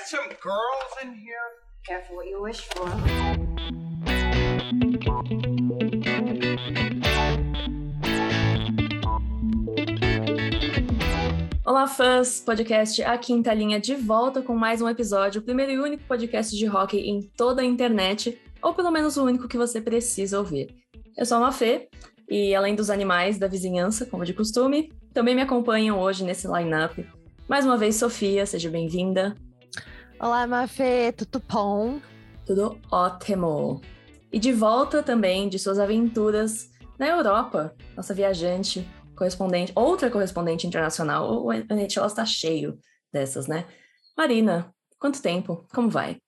got some girls in here? Careful what you wish for. Olá, fãs! Podcast A Quinta Linha de volta com mais um episódio, o primeiro e único podcast de hockey em toda a internet, ou pelo menos o único que você precisa ouvir. Eu sou a Mafê, e além dos animais da vizinhança, como de costume, também me acompanham hoje nesse line-up. Mais uma vez, Sofia, seja bem-vinda. Olá, Mafê, tudo bom? Tudo ótimo! E de volta também de suas aventuras na Europa, nossa viajante, correspondente, outra correspondente internacional, o NHL está cheio dessas, né? Marina, quanto tempo? Como vai?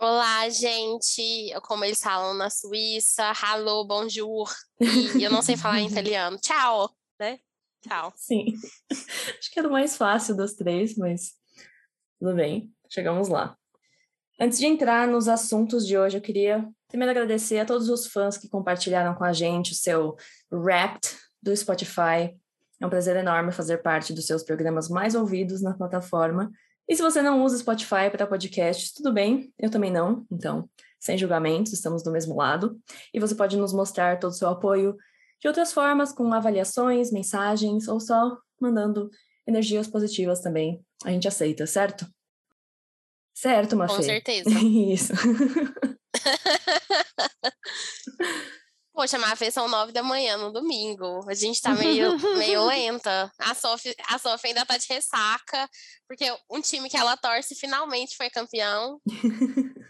Olá, gente. Como eles falam na Suíça, hallo, bonjour. E eu não sei falar em italiano. Tchau, né? Tchau. Sim. Acho que era o mais fácil dos três, mas tudo bem. Chegamos lá. Antes de entrar nos assuntos de hoje, eu queria primeiro agradecer a todos os fãs que compartilharam com a gente o seu Wrapped do Spotify. É um prazer enorme fazer parte dos seus programas mais ouvidos na plataforma. E se você não usa Spotify para podcasts, tudo bem, eu também não, então, sem julgamentos, estamos do mesmo lado. E você pode nos mostrar todo o seu apoio de outras formas, com avaliações, mensagens ou só mandando energias positivas também. A gente aceita, certo? Certo, Mafê? Com certeza. Isso. Poxa, mas são nove da manhã no domingo. A gente tá meio, meio lenta. A Sophie, a Sophie ainda tá de ressaca, porque um time que ela torce finalmente foi campeão.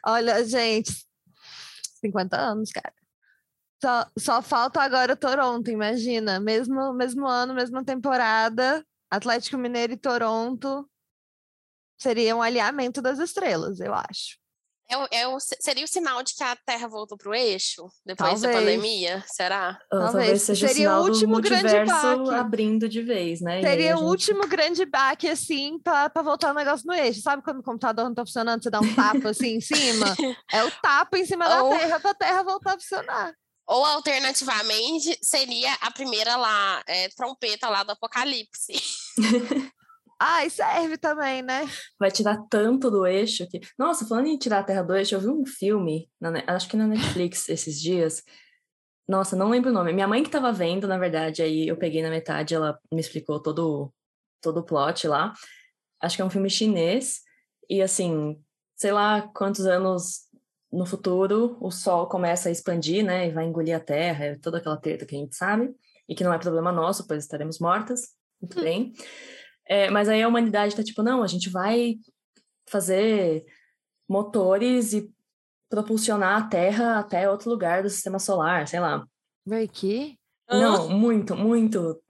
Olha, gente, 50 anos, cara. Só, só falta agora o Toronto, imagina. Mesmo, mesmo ano, mesma temporada, Atlético Mineiro e Toronto seria um alinhamento das estrelas, eu acho. É, é o, seria o sinal de que a Terra voltou para o eixo depois Talvez. da pandemia? Será? Talvez, Talvez seja seria o, o último grande baque. abrindo de vez, né? Seria o gente... último grande baque, assim, para voltar o negócio no eixo. Sabe quando o computador não está funcionando, você dá um tapa assim em cima? É o tapa em cima Ou... da Terra para a Terra voltar a funcionar. Ou alternativamente seria a primeira lá, é, trompeta lá do Apocalipse. Ai, serve também, né? Vai tirar tanto do eixo que. Nossa, falando em tirar a terra do eixo, eu vi um filme, na... acho que na Netflix esses dias. Nossa, não lembro o nome. Minha mãe que estava vendo, na verdade, aí eu peguei na metade, ela me explicou todo, todo o plot lá. Acho que é um filme chinês. E assim, sei lá quantos anos no futuro o Sol começa a expandir, né? E vai engolir a Terra, é toda aquela treta que a gente sabe. E que não é problema nosso, pois estaremos mortas. Muito bem. É, mas aí a humanidade está tipo, não, a gente vai fazer motores e propulsionar a Terra até outro lugar do sistema solar, sei lá. Vai que? Não, muito, muito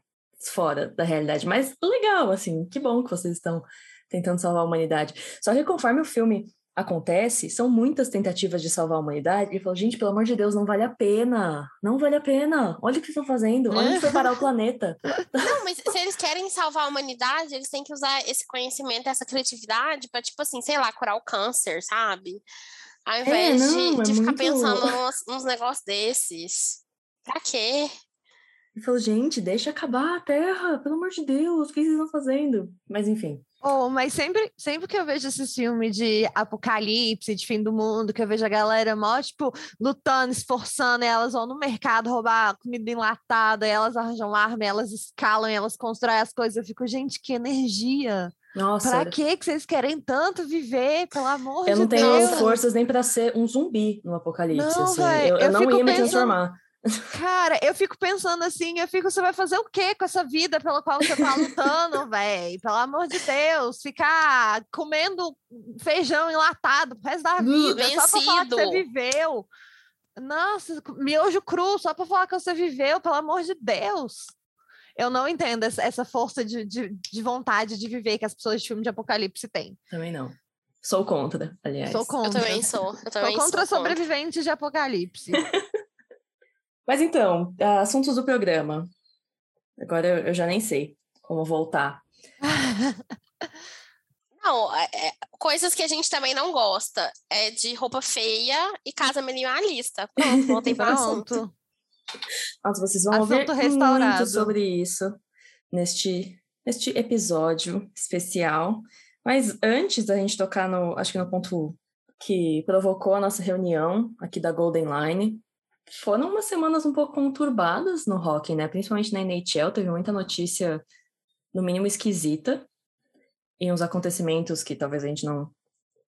fora da realidade. Mas legal, assim, que bom que vocês estão tentando salvar a humanidade. Só que conforme o filme acontece, são muitas tentativas de salvar a humanidade, e falo, gente, pelo amor de Deus, não vale a pena, não vale a pena, olha o que estão fazendo, olha onde foi parar o planeta. Não, mas se eles querem salvar a humanidade, eles têm que usar esse conhecimento, essa criatividade para, tipo assim, sei lá, curar o câncer, sabe? Ao é, invés é, não, de, de é ficar muito... pensando nos, nos negócios desses. Pra quê? Eu falo, gente, deixa acabar a Terra, pelo amor de Deus, o que vocês estão fazendo? Mas enfim. Oh, mas sempre, sempre que eu vejo esses filmes de apocalipse, de fim do mundo, que eu vejo a galera mó, tipo, lutando, esforçando, elas vão no mercado roubar comida enlatada, elas arranjam arma, elas escalam, elas constroem as coisas. Eu fico, gente, que energia! Nossa. Pra que vocês querem tanto viver, pelo amor de Deus? Eu não tenho forças nem para ser um zumbi no apocalipse. Não, assim. eu, eu, eu, não ia me transformar. Cara, eu fico pensando assim, eu fico, você vai fazer o quê com essa vida pela qual você tá lutando, velho? Pelo amor de Deus, ficar comendo feijão enlatado pro resto da vida, Vencido. só pra falar que você viveu. Nossa, miojo cru, só pra falar que você viveu, pelo amor de Deus. Eu não entendo essa força de, de, de vontade de viver que as pessoas de filme de apocalipse têm. Também não. Sou contra, aliás. Sou contra. Eu também sou. Eu também sou contra sou sobreviventes contra. de apocalipse. Mas então, assuntos do programa. Agora eu já nem sei como voltar. Não, é, é, coisas que a gente também não gosta é de roupa feia e casa minimalista. Pronto, voltei para o assunto. Nossa, vocês vão assunto ouvir restaurado. muito sobre isso neste, neste episódio especial. Mas antes da gente tocar no, acho que no ponto que provocou a nossa reunião aqui da Golden Line, foram umas semanas um pouco conturbadas no hockey, né? Principalmente na NHL, teve muita notícia, no mínimo esquisita, e uns acontecimentos que talvez a gente não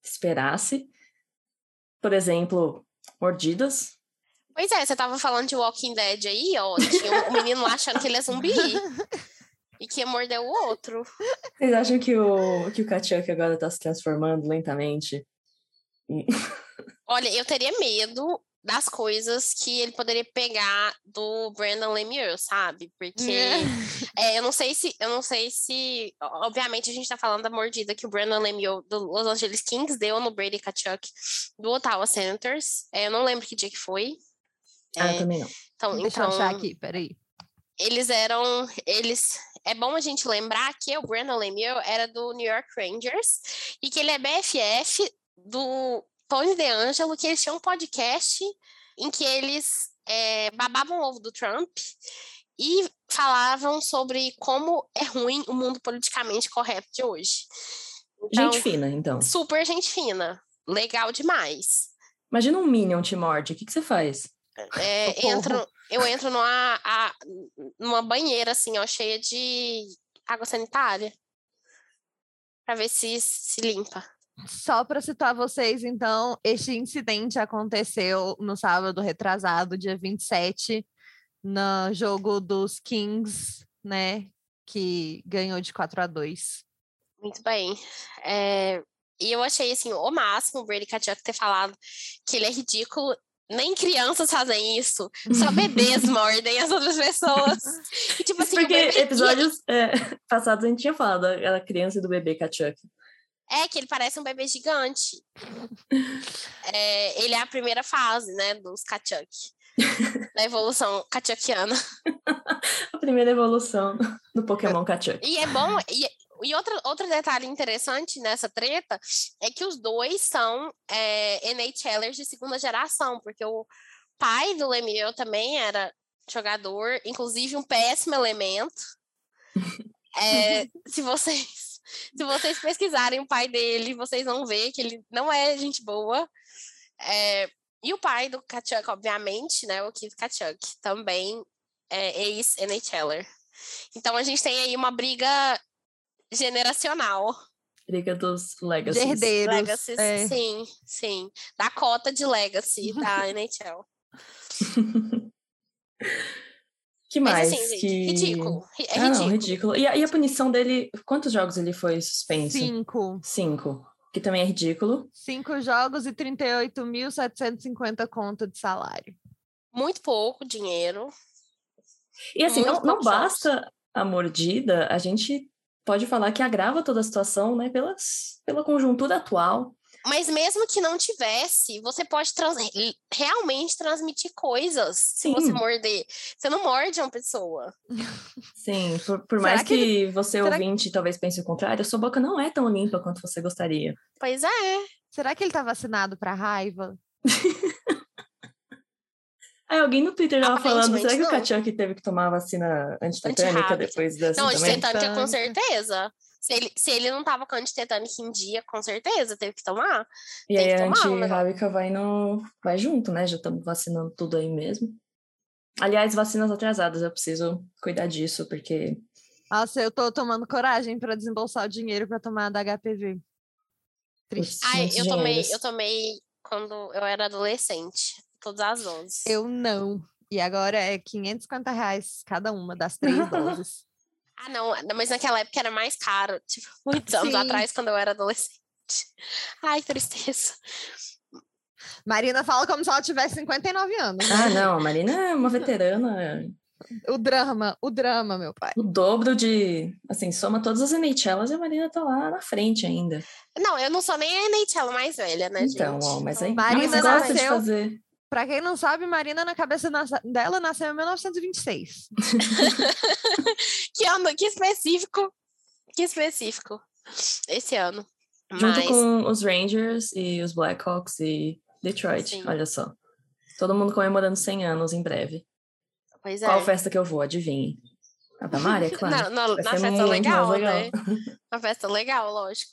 esperasse. Por exemplo, mordidas. Pois é, você tava falando de Walking Dead aí, ó. Tinha um menino achando que ele é zumbi. e que ia morder o outro. Vocês acham que o, que o Kachuk agora tá se transformando lentamente? Olha, eu teria medo das coisas que ele poderia pegar do Brandon Lemieux, sabe? Porque é. eu não sei se, eu não sei se, obviamente a gente tá falando da mordida que o Brandon Lemieux do Los Angeles Kings deu no Brady Kachuk do Ottawa Senators. É, eu não lembro que dia que foi. Ah, é, também não. Então, Deixa então, eu achar aqui, peraí. Eles eram, eles é bom a gente lembrar que o Brandon Lemieux era do New York Rangers e que ele é BFF do Tony DeAngelo, que eles tinham um podcast em que eles é, babavam o ovo do Trump e falavam sobre como é ruim o mundo politicamente correto de hoje. Então, gente fina, então. Super gente fina. Legal demais. Imagina um Minion te morde, o que, que você faz? É, entro, eu entro numa, a, numa banheira, assim, ó, cheia de água sanitária. Pra ver se se limpa. Só para citar vocês, então, este incidente aconteceu no sábado retrasado, dia 27, no jogo dos Kings, né? Que ganhou de 4 a 2 Muito bem. É, e eu achei assim, o máximo o Brady Kachuk ter falado que ele é ridículo. Nem crianças fazem isso. Só bebês mordem as outras pessoas. E, tipo assim, Porque bebê... episódios é, passados a gente tinha falado da criança e do bebê Kachuk. É que ele parece um bebê gigante. é, ele é a primeira fase, né, dos Kachuk. da evolução kachukiana. a primeira evolução do Pokémon Kachuk. E é bom, e, e outro, outro detalhe interessante nessa treta é que os dois são é, NHLers de segunda geração, porque o pai do Lemieux também era jogador, inclusive um péssimo elemento. É, se vocês se vocês pesquisarem o pai dele, vocês vão ver que ele não é gente boa. É, e o pai do Kachuk, obviamente, né? O Keith Kachuk, também é ex-NHLer. Então a gente tem aí uma briga generacional. Briga dos legacies. Herdeiros. Legacies, é. sim, sim. Da cota de legacy da NHL. Que mais? Mas, assim, que... ridículo. É ah, ridículo. Não, ridículo. E a, e a, punição dele, quantos jogos ele foi suspenso? Cinco. Cinco. Que também é ridículo. Cinco jogos e 38.750 conto de salário. Muito pouco dinheiro. E assim, não, não basta a mordida, a gente pode falar que agrava toda a situação, né, pelas, pela conjuntura atual. Mas mesmo que não tivesse, você pode trans realmente transmitir coisas Sim. se você morder. Você não morde uma pessoa. Sim, por, por mais que, que você Será ouvinte que... talvez pense o contrário, sua boca não é tão limpa quanto você gostaria. Pois é. Será que ele tá vacinado para raiva? Aí alguém no Twitter tava falando, será que não. o Kachuk teve que tomar a vacina antitetânica depois dessa Não, antitetânica com certeza. Se ele, se ele não tava com antitetânica em dia, com certeza, teve que tomar. E aí a antirrábica vai, no, vai junto, né? Já estamos vacinando tudo aí mesmo. Aliás, vacinas atrasadas, eu preciso cuidar disso, porque. Nossa, eu tô tomando coragem para desembolsar o dinheiro para tomar da HPV. Triste. Ai, eu tomei, eu tomei quando eu era adolescente, todas as doses. Eu não. E agora é 550 reais cada uma das três doses. Ah, não, mas naquela época era mais caro, tipo, muitos anos Sim. atrás, quando eu era adolescente. Ai, tristeza. Marina fala como se ela tivesse 59 anos. Né? Ah, não, a Marina é uma veterana. O drama, o drama, meu pai. O dobro de. Assim, soma todas as NHLs e a Marina tá lá na frente ainda. Não, eu não sou nem a NHL mais velha, né, então, gente? Ó, mas aí Marina gosta nasceu, de fazer. Pra quem não sabe, Marina, na cabeça dela, nasceu em 1926. que ano, que específico. Que específico. Esse ano. Junto Mas... com os Rangers e os Blackhawks e Detroit, Sim. olha só. Todo mundo comemorando 100 anos em breve. Pois é. Qual festa que eu vou? Adivinhe. A da Mari, é claro. Não, não, na festa legal, legal, né? Uma festa legal, lógico.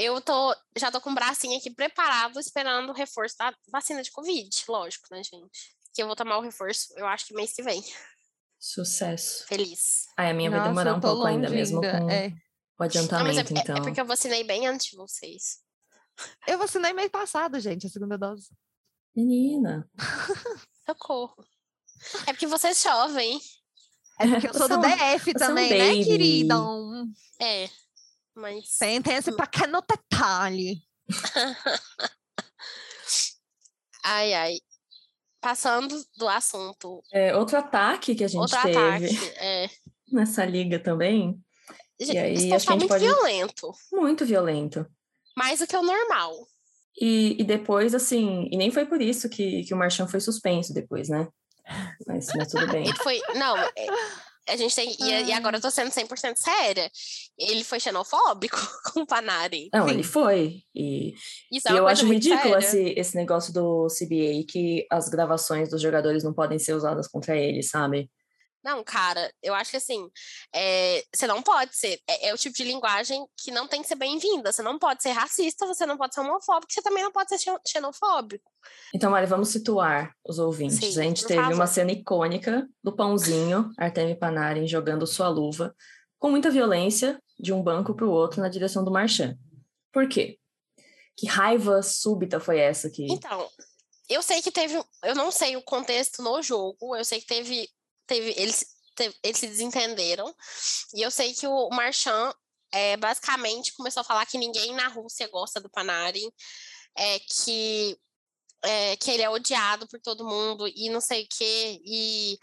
Eu tô, já tô com o bracinho aqui preparado, esperando o reforço da vacina de Covid, lógico, né, gente? Que eu vou tomar o reforço, eu acho que mês que vem. Sucesso. Feliz. Ai, a minha Nossa, vai demorar um pouco ainda, mesmo com é. o adiantamento, Não, é, então. É porque eu vacinei bem antes de vocês. Eu vacinei mês passado, gente, a segunda dose. Menina. Socorro. É porque vocês chovem. É porque eu sou do DF também, né, querida? É. Mas. Tem, tem esse pequeno detalhe. ai, ai. Passando do assunto. É, outro ataque que a gente outro teve ataque, é. nessa liga também. Gente, e aí, acho que a gente muito pode... violento. Muito violento. Mais do que o normal. E, e depois, assim, e nem foi por isso que, que o Marchand foi suspenso depois, né? Mas, mas tudo bem. Ele foi. Não, é, a gente tem. E, e, agora eu tô sendo 100% séria. Ele foi xenofóbico com o Panari. Não, Sim. ele foi. E, Isso é e eu acho ridículo esse, esse negócio do CBA que as gravações dos jogadores não podem ser usadas contra ele, sabe? Não, cara, eu acho que assim, é, você não pode ser. É, é, o tipo de linguagem que não tem que ser bem-vinda. Você não pode ser racista, você não pode ser homofóbico, você também não pode ser xenofóbico. Então, Mari, vamos situar os ouvintes. Sim, a gente teve favor. uma cena icônica do pãozinho, Artemi Panarin, jogando sua luva com muita violência de um banco para o outro na direção do Marchand. Por quê? Que raiva súbita foi essa que. Então, eu sei que teve. Eu não sei o contexto no jogo, eu sei que teve teve, eles, teve, eles se desentenderam. E eu sei que o Marchand é, basicamente começou a falar que ninguém na Rússia gosta do Panarin, é, que, é, que ele é odiado por todo mundo e não sei o quê. E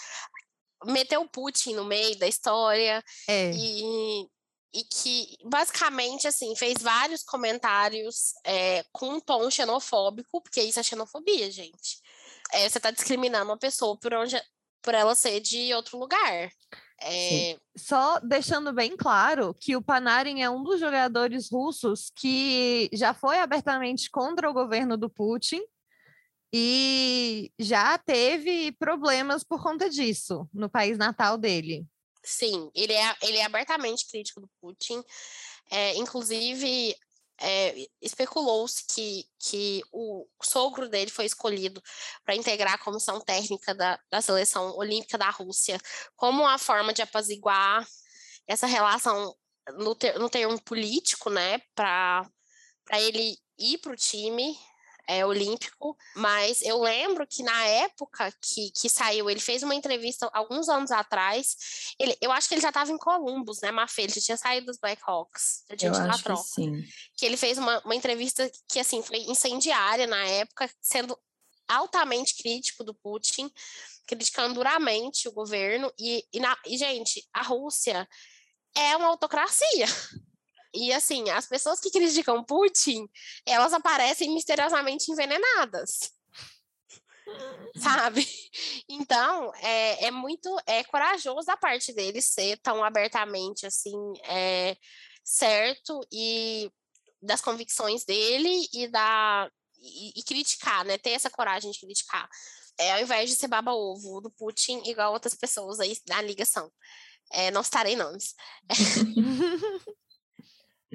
meteu o Putin no meio da história. É. E, e que basicamente assim fez vários comentários é, com um tom xenofóbico, porque isso é xenofobia, gente. É, você está discriminando uma pessoa por onde por ela ser de outro lugar. É... Só deixando bem claro que o Panarin é um dos jogadores russos que já foi abertamente contra o governo do Putin e já teve problemas por conta disso no país natal dele. Sim, ele é, ele é abertamente crítico do Putin. É, inclusive, é, especulou-se que, que o sogro dele foi escolhido para integrar a comissão técnica da, da seleção olímpica da Rússia como uma forma de apaziguar essa relação no, ter, no termo político, né, para ele ir para o time é, olímpico, mas eu lembro que na época que, que saiu, ele fez uma entrevista alguns anos atrás. Ele, eu acho que ele já estava em Columbus, né, Mafê? Ele já tinha saído dos Blackhawks. Já tinha eu acho troca. Que, sim. que ele fez uma, uma entrevista que assim foi incendiária na época, sendo altamente crítico do Putin, criticando duramente o governo. E, e, na, e gente, a Rússia é uma autocracia. E assim, as pessoas que criticam Putin, elas aparecem misteriosamente envenenadas. Sabe? Então, é, é muito é corajoso da parte dele ser tão abertamente assim, é, certo e das convicções dele e da e, e, criticar, né? Ter essa coragem de criticar. É, ao invés de ser baba-ovo do Putin, igual outras pessoas aí na ligação. É, não estarei nomes.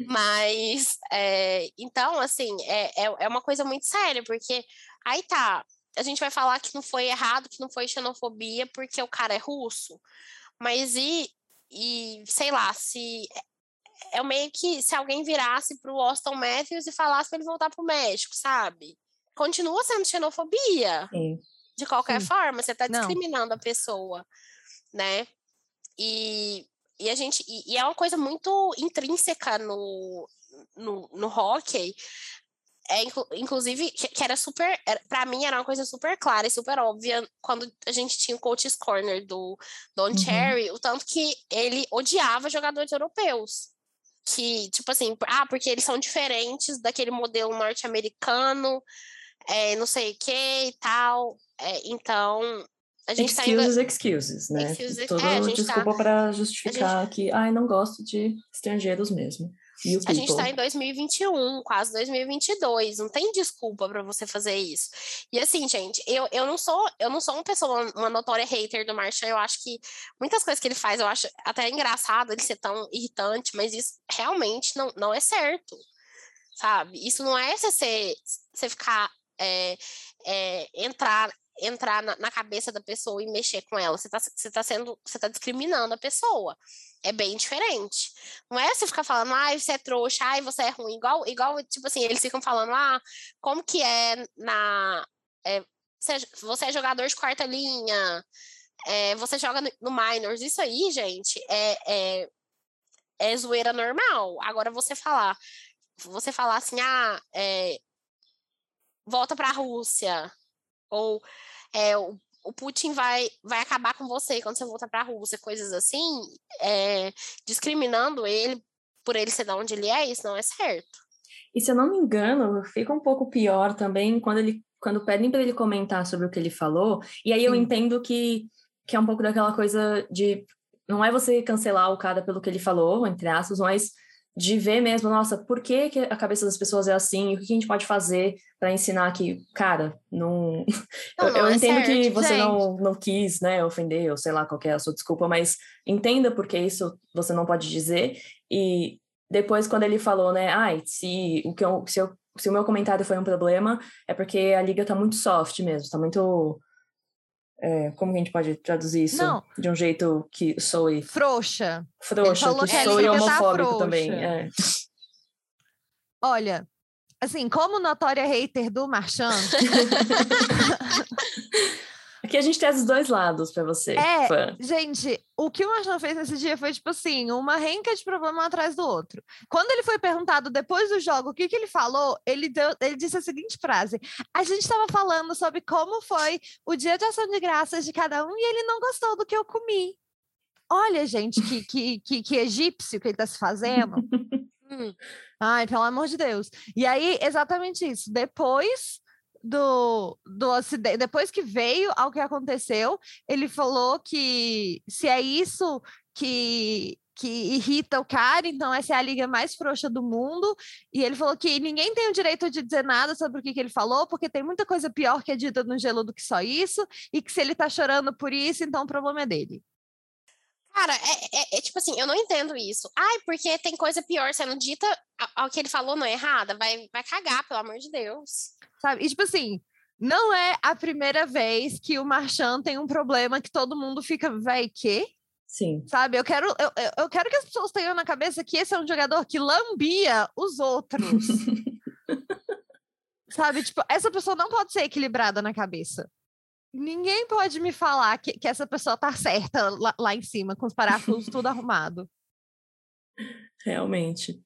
Mas, é, então, assim, é, é, é uma coisa muito séria, porque aí tá, a gente vai falar que não foi errado, que não foi xenofobia, porque o cara é russo, mas e, e sei lá, se é, é meio que se alguém virasse pro Austin Matthews e falasse para ele voltar pro México, sabe? Continua sendo xenofobia. Sim. De qualquer Sim. forma, você tá discriminando não. a pessoa, né? E e a gente e, e é uma coisa muito intrínseca no, no, no hockey. É, inclusive, que, que era super. para mim, era uma coisa super clara e super óbvia quando a gente tinha o coach's corner do Don uhum. Cherry, o tanto que ele odiava jogadores europeus. Que, tipo assim, ah, porque eles são diferentes daquele modelo norte-americano, é, não sei o que e tal. É, então, a gente excuses, tá excuses, né? Excuses, Tudo é, desculpa tá... para justificar gente... que, ai, não gosto de estrangeiros mesmo. a gente está em 2021, quase 2022, não tem desculpa para você fazer isso. E assim, gente, eu, eu não sou eu não sou uma pessoa, uma notória hater do Marchand, eu acho que muitas coisas que ele faz, eu acho até engraçado ele ser tão irritante, mas isso realmente não, não é certo, sabe? Isso não é você, você ficar, é, é, entrar entrar na, na, cabeça da pessoa e mexer com ela. Você está você tá sendo, você tá discriminando a pessoa. É bem diferente. Não é você ficar falando, ai, você é trouxa, ai, você é ruim. Igual, igual tipo assim, eles ficam falando, ah, como que é na. É, você, você é jogador de quarta linha, é, você joga no, no minors. Isso aí, gente, é, é, é zoeira normal. Agora você falar, você falar assim, ah, é, volta para a Rússia, ou é, o, o, Putin vai, vai acabar com você quando você voltar para a Rússia, coisas assim, é, discriminando ele por ele ser de onde ele é, isso não é certo. E se eu não me engano, fica um pouco pior também quando ele quando pedem para ele comentar sobre o que ele falou, e aí eu Sim. entendo que, que é um pouco daquela coisa de não é você cancelar o cara pelo que ele falou, entre aspas, mas de ver mesmo, nossa, por que, que a cabeça das pessoas é assim? O que a gente pode fazer para ensinar que, cara, não. não eu, eu é entendo certo, que você não, não quis, né, ofender, ou sei lá qual é a sua desculpa, mas entenda porque isso você não pode dizer. E depois, quando ele falou, né, ai, se o, que eu, se, eu, se o meu comentário foi um problema, é porque a liga tá muito soft mesmo, tá muito é, como que a gente pode traduzir isso Não. de um jeito que soe frouxa? Frouxa, que, que soe homofóbico também. É. Olha, assim, como notória hater do Marchand. Aqui a gente tem os dois lados para você. É, fã. gente, o que o Marchand fez nesse dia foi, tipo assim, uma renca de problema atrás do outro. Quando ele foi perguntado depois do jogo o que, que ele falou, ele, deu, ele disse a seguinte frase: A gente estava falando sobre como foi o dia de ação de graças de cada um e ele não gostou do que eu comi. Olha, gente, que, que, que, que egípcio que ele está se fazendo. hum. Ai, pelo amor de Deus. E aí, exatamente isso. Depois do, do acidente, depois que veio ao que aconteceu, ele falou que se é isso que que irrita o cara, então essa é a liga mais frouxa do mundo. E ele falou que ninguém tem o direito de dizer nada sobre o que, que ele falou, porque tem muita coisa pior que é dita no gelo do que só isso, e que se ele tá chorando por isso, então o problema é dele. Cara, é, é, é, tipo assim, eu não entendo isso. Ai, porque tem coisa pior sendo dita, ao que ele falou não é errada, vai, vai cagar, pelo amor de Deus. Sabe? E tipo assim, não é a primeira vez que o Marchand tem um problema que todo mundo fica, véi, quê? Sim. Sabe, eu quero, eu, eu quero que as pessoas tenham na cabeça que esse é um jogador que lambia os outros. Sabe, tipo, essa pessoa não pode ser equilibrada na cabeça. Ninguém pode me falar que, que essa pessoa tá certa lá, lá em cima, com os parafusos tudo arrumado. Realmente.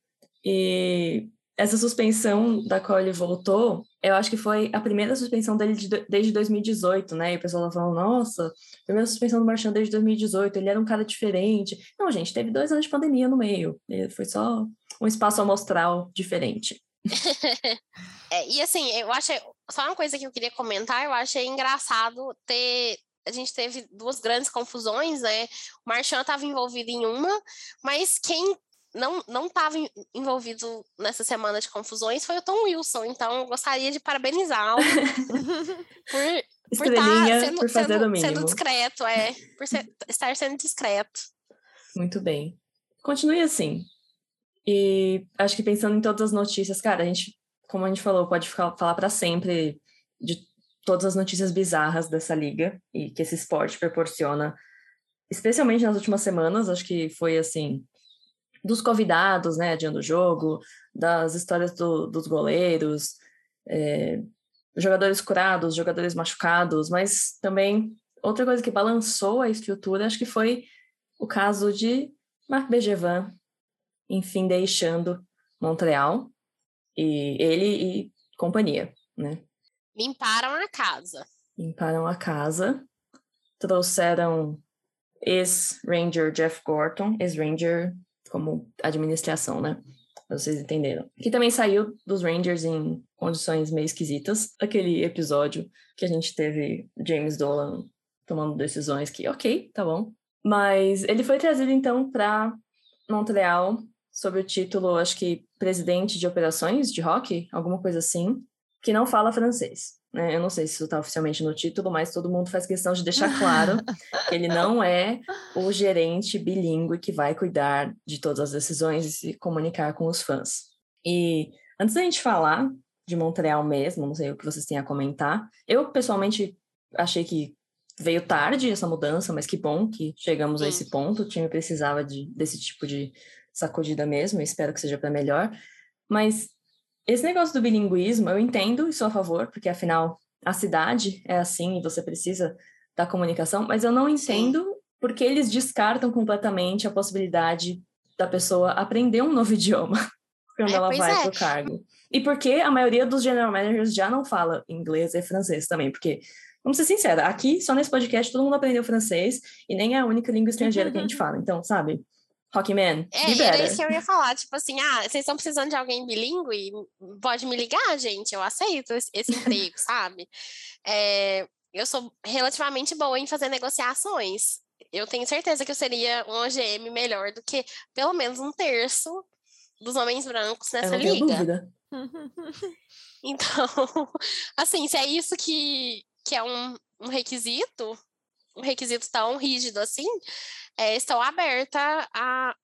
E essa suspensão da qual ele voltou, eu acho que foi a primeira suspensão dele de, desde 2018, né? E o pessoal falando, nossa, primeira suspensão do Marchand desde 2018, ele era um cara diferente. Não, gente, teve dois anos de pandemia no meio. Foi só um espaço amostral diferente. é, e assim, eu acho só uma coisa que eu queria comentar, eu achei engraçado ter a gente teve duas grandes confusões, né? O Marchand estava envolvido em uma, mas quem não não estava envolvido nessa semana de confusões foi o Tom Wilson. Então, eu gostaria de parabenizá-lo por, por, tá sendo, por sendo, sendo discreto, é, por ser, estar sendo discreto. Muito bem. Continue assim. E acho que pensando em todas as notícias, cara, a gente como a gente falou, pode ficar, falar para sempre de todas as notícias bizarras dessa liga e que esse esporte proporciona, especialmente nas últimas semanas, acho que foi assim, dos convidados, né, adiando o jogo, das histórias do, dos goleiros, é, jogadores curados, jogadores machucados, mas também outra coisa que balançou a estrutura, acho que foi o caso de Marc Bergevin, enfim, deixando Montreal, e ele e companhia, né? Limparam a casa. Limparam a casa, trouxeram ex-Ranger Jeff Gorton, ex-Ranger como administração, né? Vocês entenderam. Que também saiu dos Rangers em condições meio esquisitas. Aquele episódio que a gente teve James Dolan tomando decisões que, ok, tá bom. Mas ele foi trazido então para Montreal sobre o título, acho que presidente de operações de rock, alguma coisa assim, que não fala francês. Né? Eu não sei se isso está oficialmente no título, mas todo mundo faz questão de deixar claro que ele não é o gerente bilíngue que vai cuidar de todas as decisões e se comunicar com os fãs. E antes da gente falar de Montreal mesmo, não sei o que vocês têm a comentar, eu pessoalmente achei que veio tarde essa mudança, mas que bom que chegamos Sim. a esse ponto. O time precisava de, desse tipo de sacudida mesmo, espero que seja para melhor. Mas esse negócio do bilinguismo, eu entendo e sou a favor, porque afinal a cidade é assim e você precisa da comunicação, mas eu não entendo Sim. porque eles descartam completamente a possibilidade da pessoa aprender um novo idioma quando é, ela vai é. pro cargo. E porque a maioria dos general managers já não fala inglês e francês também, porque Vamos ser sinceros, aqui, só nesse podcast, todo mundo aprendeu francês e nem é a única língua estrangeira que a gente fala. Então, sabe? Rockman, É, era isso que eu ia falar. Tipo assim, ah, vocês estão precisando de alguém bilíngue? Pode me ligar, gente. Eu aceito esse, emprego, sabe? É, eu sou relativamente boa em fazer negociações. Eu tenho certeza que eu seria um OGM melhor do que pelo menos um terço dos homens brancos nessa eu não liga. Dúvida. Então, assim, se é isso que, que é um, um requisito, um requisito tão rígido assim, é, estou aberta a,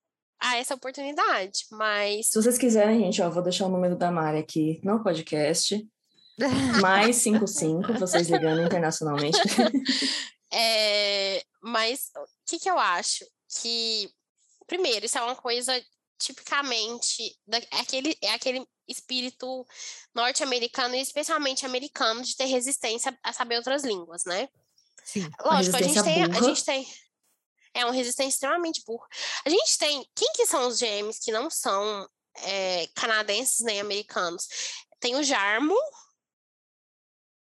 a essa oportunidade, mas... Se vocês quiserem, gente, ó, vou deixar o número da Mari aqui no podcast, mais 55, vocês ligando internacionalmente. é, mas o que, que eu acho? Que, primeiro, isso é uma coisa tipicamente da, é aquele, é aquele espírito norte-americano e especialmente americano de ter resistência a saber outras línguas, né? Sim, Lógico, a gente, tem, a gente tem. É uma resistência extremamente burra. A gente tem. Quem que são os GMs que não são é, canadenses nem americanos? Tem o Jarmo.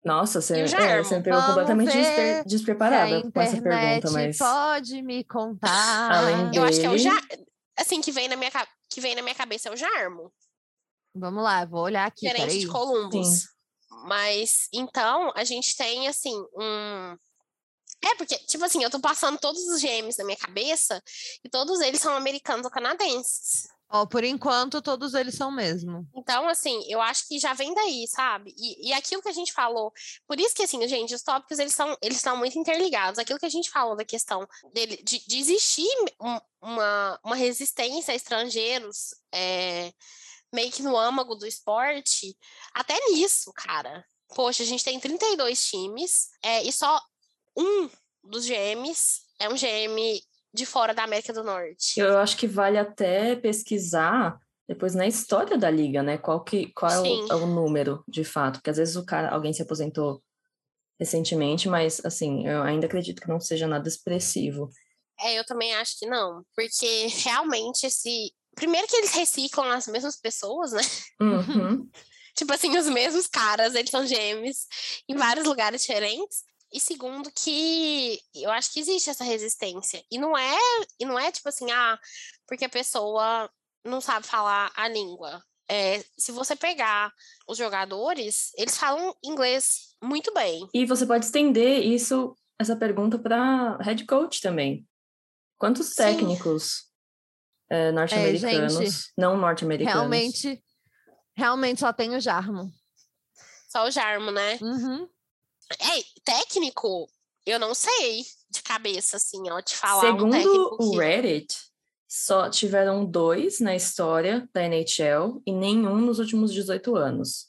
Nossa, você, é, você pegou completamente despe despreparada com essa pergunta, mas. Pode me contar. Além dele... Eu acho que é o Jarmo. Assim, que vem na minha, que vem na minha cabeça é o Jarmo. Vamos lá, vou olhar aqui. Diferente de Columbus. Sim. Mas então a gente tem assim um. É, porque, tipo assim, eu tô passando todos os gêmeos na minha cabeça e todos eles são americanos ou canadenses. Ó, oh, por enquanto, todos eles são mesmo. Então, assim, eu acho que já vem daí, sabe? E, e aquilo que a gente falou, por isso que, assim, gente, os tópicos, eles são, eles estão muito interligados. Aquilo que a gente falou da questão dele, de, de existir um, uma, uma resistência a estrangeiros, é, meio que no âmago do esporte, até nisso, cara. Poxa, a gente tem 32 times é, e só um dos GMs é um GM de fora da América do Norte. Eu acho que vale até pesquisar depois na história da liga, né? Qual, que, qual é o, é o, número, de fato? Porque às vezes o cara, alguém se aposentou recentemente, mas assim, eu ainda acredito que não seja nada expressivo. É, eu também acho que não, porque realmente esse Primeiro que eles reciclam as mesmas pessoas, né? Uhum. tipo assim, os mesmos caras, eles são gêmeos em vários lugares diferentes. E segundo que eu acho que existe essa resistência. E não é, e não é tipo assim, ah, porque a pessoa não sabe falar a língua. É, se você pegar os jogadores, eles falam inglês muito bem. E você pode estender isso, essa pergunta para head coach também. Quantos técnicos é, norte-americanos, é, não norte-americanos. Realmente, realmente só tem o Jarmo. Só o Jarmo, né? Uhum. É, técnico, eu não sei de cabeça, assim, ó, te falar Segundo um o Reddit, só tiveram dois na história da NHL e nenhum nos últimos 18 anos.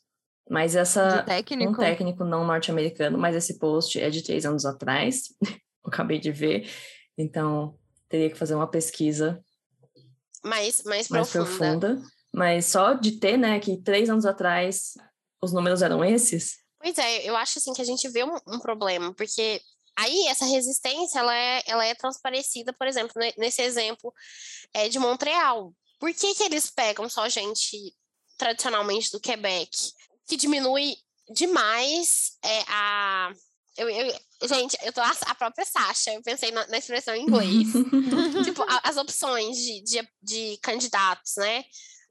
Mas essa. técnico? Um técnico não norte-americano, mas esse post é de três anos atrás. acabei de ver. Então, teria que fazer uma pesquisa mais, mais, mais profunda. profunda. Mas só de ter, né, que três anos atrás os números eram esses. Pois é, eu acho assim que a gente vê um, um problema, porque aí essa resistência ela é, ela é transparecida, por exemplo, nesse exemplo é, de Montreal. Por que, que eles pegam só gente tradicionalmente do Quebec? Que diminui demais é, a, eu, eu, gente, eu tô a, a, própria Sasha, eu pensei na, na expressão em inglês. tipo, a, as opções de, de, de, candidatos, né?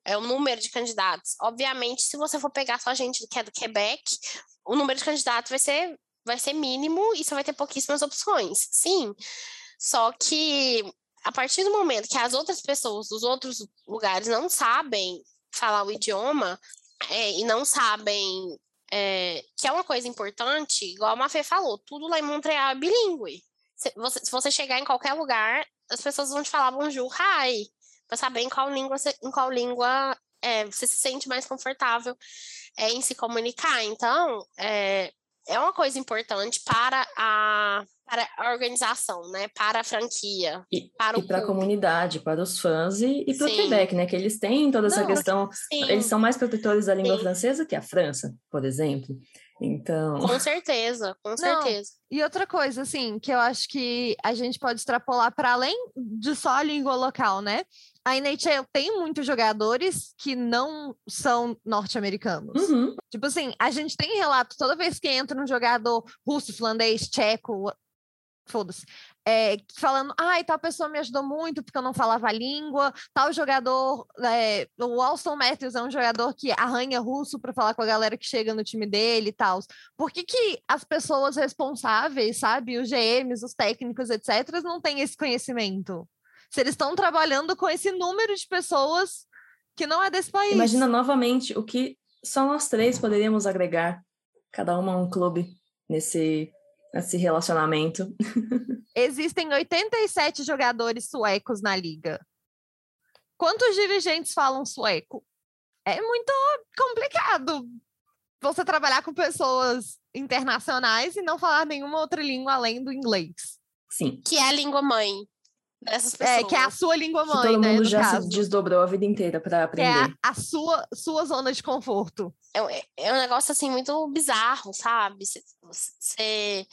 É o número de candidatos. Obviamente, se você for pegar só gente que é do Quebec, o número de candidatos vai ser, vai ser mínimo e você vai ter pouquíssimas opções. Sim. Só que a partir do momento que as outras pessoas dos outros lugares não sabem falar o idioma é, e não sabem é, que é uma coisa importante, igual a Mafê falou, tudo lá em Montreal é bilíngue. Se você, se você chegar em qualquer lugar, as pessoas vão te falar bonjour, hi, para saber em qual língua, em qual língua é, você se sente mais confortável é, em se comunicar. Então, é, é uma coisa importante para a, para a organização, né? Para a franquia, e, para, e para a comunidade, para os fãs e, e para o Quebec, né? Que eles têm toda essa Não, questão. Sim. Eles são mais protetores da língua sim. francesa que a França, por exemplo. Então. Com certeza, com certeza. e outra coisa, assim, que eu acho que a gente pode extrapolar para além de só a língua local, né? A NHL tem muitos jogadores que não são norte-americanos. Uhum. Tipo assim, a gente tem relato toda vez que entra um jogador russo, finlandês, tcheco, foda-se, é, falando, ai, tal pessoa me ajudou muito porque eu não falava a língua, tal jogador, é, o Alston Matthews é um jogador que arranha russo para falar com a galera que chega no time dele e tal. Por que, que as pessoas responsáveis, sabe, os GMs, os técnicos, etc., não têm esse conhecimento? Se eles estão trabalhando com esse número de pessoas que não é desse país. Imagina novamente o que só nós três poderíamos agregar, cada uma um clube nesse esse relacionamento. Existem 87 jogadores suecos na liga. Quantos dirigentes falam sueco? É muito complicado você trabalhar com pessoas internacionais e não falar nenhuma outra língua além do inglês. Sim. Que é a língua mãe dessas pessoas. É, que é a sua língua mãe, que todo né, mundo já caso. se desdobrou a vida inteira para aprender. É a, a, sua, sua zona de conforto. É, é um negócio, assim, muito bizarro, sabe? Você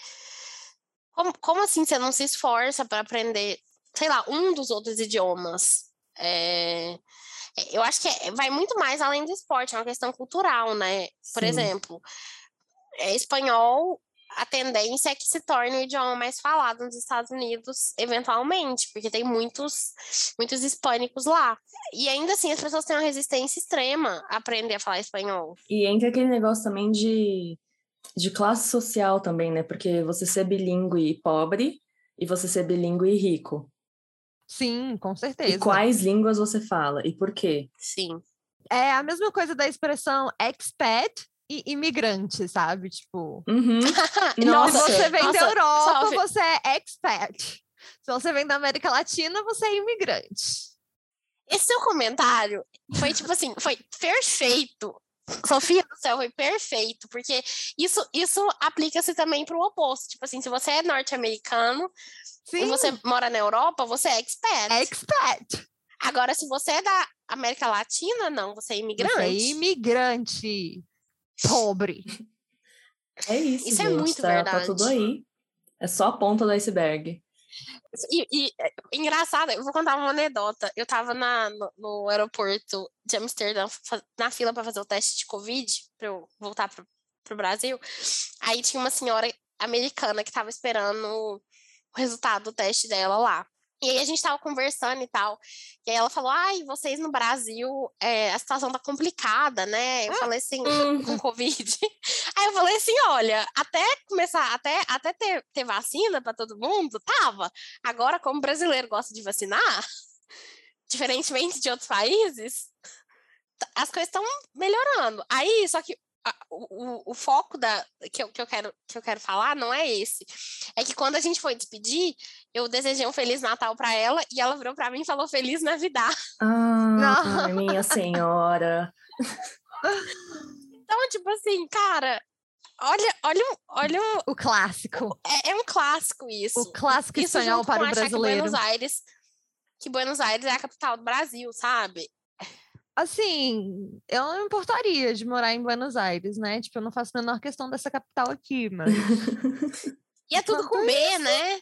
como, como assim você não se esforça para aprender, sei lá, um dos outros idiomas? É, eu acho que é, vai muito mais além do esporte, é uma questão cultural, né? Por Sim. exemplo, é, espanhol, a tendência é que se torne o idioma mais falado nos Estados Unidos, eventualmente, porque tem muitos, muitos hispânicos lá. E ainda assim, as pessoas têm uma resistência extrema a aprender a falar espanhol. E entra aquele negócio também de de classe social também, né? Porque você ser bilíngue e pobre e você ser bilíngue e rico. Sim, com certeza. E quais línguas você fala e por quê? Sim. É a mesma coisa da expressão expat imigrante, sabe? Tipo. Uhum. Nossa, se você vem nossa, da Europa, salve. você é expat. Se você vem da América Latina, você é imigrante. Esse seu comentário foi tipo assim, foi perfeito. Sofia do céu, foi perfeito, porque isso, isso aplica-se também para o oposto. Tipo assim, se você é norte-americano e você mora na Europa, você é expert. Expert. Agora, se você é da América Latina, não, você é imigrante. Você é imigrante. Pobre. É isso. Isso é gente, é muito tá, verdade. Tá tudo aí. É só a ponta do iceberg. E, e, é, engraçado, eu vou contar uma anedota. Eu tava na, no, no aeroporto de Amsterdã, na fila para fazer o teste de Covid, para eu voltar pro, pro Brasil. Aí tinha uma senhora americana que tava esperando o resultado do teste dela lá. E aí a gente tava conversando e tal. E aí ela falou: ai, vocês no Brasil, é, a situação tá complicada, né? Eu falei assim, com uhum. Covid. Aí eu falei assim: olha, até começar, até, até ter, ter vacina para todo mundo, tava. Agora, como brasileiro gosta de vacinar, diferentemente de outros países, as coisas estão melhorando. Aí, só que o, o, foco da, que, eu, que, eu quero, que eu quero falar não é esse. É que quando a gente foi despedir, eu desejei um Feliz Natal para ela e ela virou para mim e falou Feliz Navidad. Ah, minha senhora. então, tipo assim, cara, olha, olha, olha o clássico. É, é um clássico isso. O clássico isso espanhol para o brasileiro. Que Buenos Aires, que Buenos Aires é a capital do Brasil, sabe? Assim, eu não me importaria de morar em Buenos Aires, né? Tipo, eu não faço a menor questão dessa capital aqui, mas. e é tudo com B, né?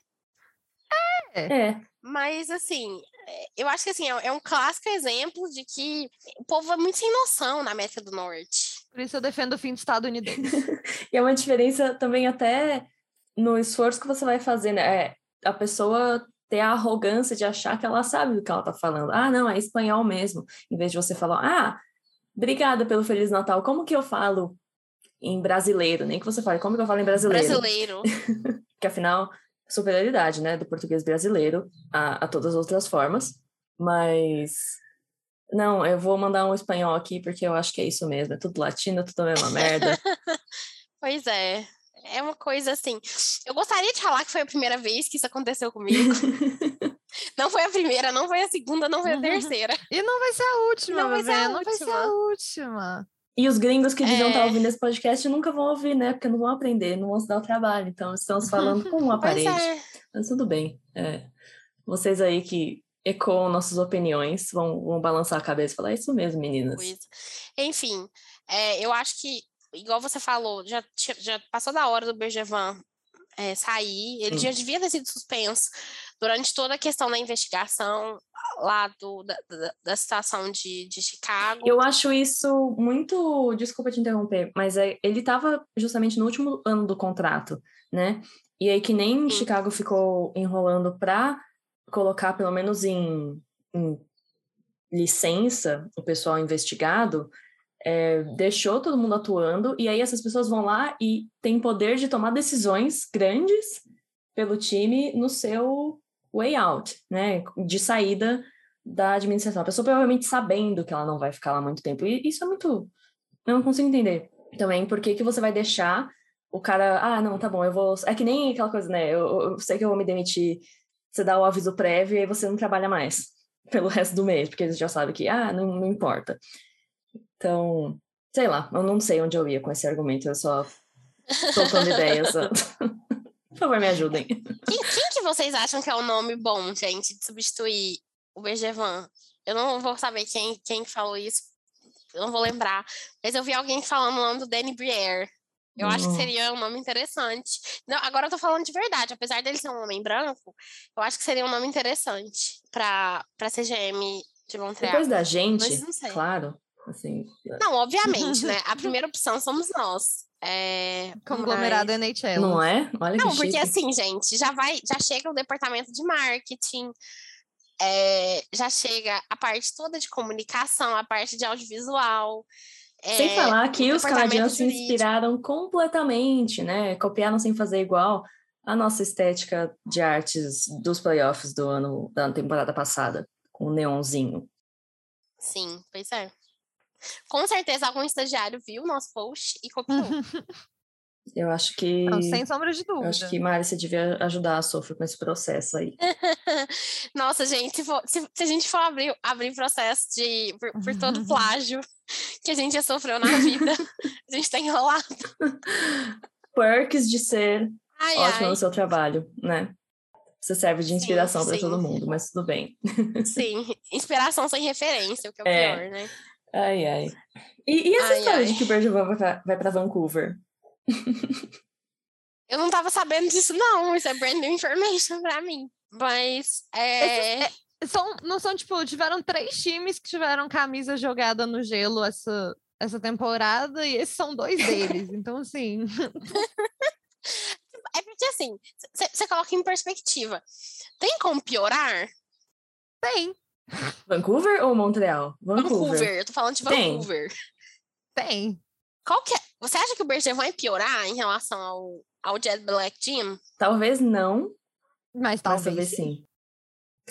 É. é. Mas, assim, eu acho que assim, é, é um clássico exemplo de que o povo é muito sem noção na América do Norte. Por isso eu defendo o fim do estadunidense. e é uma diferença também até no esforço que você vai fazer, né? É, a pessoa ter a arrogância de achar que ela sabe do que ela tá falando. Ah, não, é espanhol mesmo. Em vez de você falar, ah, obrigada pelo Feliz Natal. Como que eu falo em brasileiro? Nem que você fale, como que eu falo em brasileiro? Brasileiro. que afinal, superioridade, né, do português brasileiro a, a todas as outras formas, mas não, eu vou mandar um espanhol aqui porque eu acho que é isso mesmo, é tudo latino, tudo a mesma merda. pois é, é uma coisa assim. Eu gostaria de falar que foi a primeira vez que isso aconteceu comigo. não foi a primeira, não foi a segunda, não foi a terceira. E não vai ser a última, não vai ser a, não última. Vai ser a última. E os gringos que deviam é... estar ouvindo esse podcast nunca vão ouvir, né? Porque não vão aprender, não vão se dar o trabalho. Então, estamos falando com uma parede. É. Mas tudo bem. É. Vocês aí que ecoam nossas opiniões vão, vão balançar a cabeça e falar: é isso mesmo, meninas. Enfim, é, eu acho que, igual você falou, já, já passou da hora do Bergevan é, sair, ele hum. já devia ter sido suspenso durante toda a questão da investigação lá do, da, da, da situação de, de Chicago. Eu acho isso muito. Desculpa te interromper, mas é, ele estava justamente no último ano do contrato, né? E aí, que nem Sim. Chicago ficou enrolando para colocar, pelo menos em, em, licença, o pessoal investigado, é, deixou todo mundo atuando, e aí essas pessoas vão lá e têm poder de tomar decisões grandes pelo time no seu way out, né? De saída da administração. A pessoa provavelmente sabendo que ela não vai ficar lá muito tempo. E isso é muito. Eu não consigo entender também por que, que você vai deixar o cara. Ah, não, tá bom, eu vou. É que nem aquela coisa, né? Eu, eu sei que eu vou me demitir. Você dá o aviso prévio e aí você não trabalha mais pelo resto do mês, porque você já sabe que, ah, não, não importa. Então, sei lá, eu não sei onde eu ia com esse argumento, eu só soltando ideias. Por favor, me ajudem. Quem, quem, que vocês acham que é o nome bom, gente, de substituir o Bergevan? Eu não vou saber quem, quem falou isso, eu não vou lembrar. Mas eu vi alguém falando o nome do Danny Briere. Eu acho que seria um nome interessante. Não, agora eu tô falando de verdade. Apesar dele ser um homem branco, eu acho que seria um nome interessante pra, pra CGM de Montreal. Depois da gente, claro. Assim, não, obviamente, né? A primeira opção somos nós. É, Conglomerado mas... NHL. Não é? Olha Não, porque assim, gente, já vai, já chega o departamento de marketing, é, já chega a parte toda de comunicação, a parte de audiovisual. É, sem falar que os canadianos se inspiraram completamente, né? Copiaram sem fazer igual a nossa estética de artes dos playoffs do ano da temporada passada, com o neonzinho. Sim, pois é. Com certeza algum estagiário viu o nosso post e copiou. Eu acho que. Não, sem sombra de dúvida. Eu acho que Mari, você devia ajudar a Sofia com esse processo aí. Nossa, gente, se, for, se, se, a gente for abrir, abrir processo de, por, por todo plágio que a gente já sofreu na vida, a gente tá enrolado. Perks de ser ai, ótimo ai. no seu trabalho, né? Você serve de inspiração para todo mundo, mas tudo bem. Sim, inspiração sem referência, o que é o é. pior, né? Ai, ai. E, e essa ai, história ai. de que o Bergevin vai pra, vai pra Vancouver? Eu não tava sabendo disso, não. Isso é brand new information pra mim. Mas. É... é... São, não são, tipo, tiveram três times que tiveram camisa jogada no gelo essa, essa temporada, e esses são dois deles. então, assim. é porque, assim, você coloca em perspectiva. Tem como piorar? Tem. Vancouver ou Montreal? Vancouver. Vancouver. Eu tô falando de Vancouver. Tem. Tem. Qual que é? Você acha que o Berger vai piorar em relação ao, ao Jet Black Team? Talvez não. Mas talvez, talvez sim.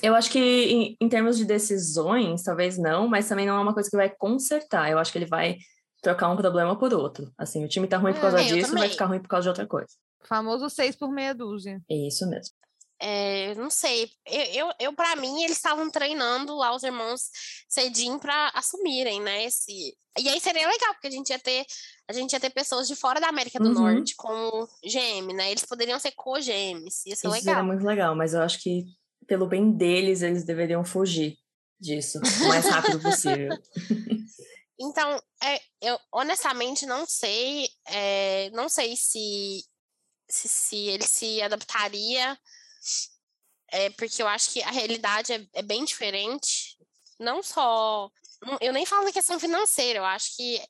Eu acho que em, em, termos de decisões, talvez não, mas também não é uma coisa que vai consertar. Eu acho que ele vai trocar um problema por outro. Assim, o time tá ruim por causa é, disso, vai ficar ruim por causa de outra coisa. famoso seis por meia dúzia. É isso mesmo. É, não sei, eu, eu, eu para mim, eles estavam treinando lá os irmãos cedinho para assumirem, né? Esse... E aí seria legal, porque a gente ia ter, a gente ia ter pessoas de fora da América do uhum. Norte como GM, né? Eles poderiam ser co-GMs, ia ser Isso legal. Seria muito legal, mas eu acho que pelo bem deles, eles deveriam fugir disso o mais rápido possível. Então, é, eu honestamente não sei, é, não sei se, se, se ele se adaptaria é porque eu acho que a realidade é, é bem diferente. Não só. Eu nem falo da questão financeira, eu acho que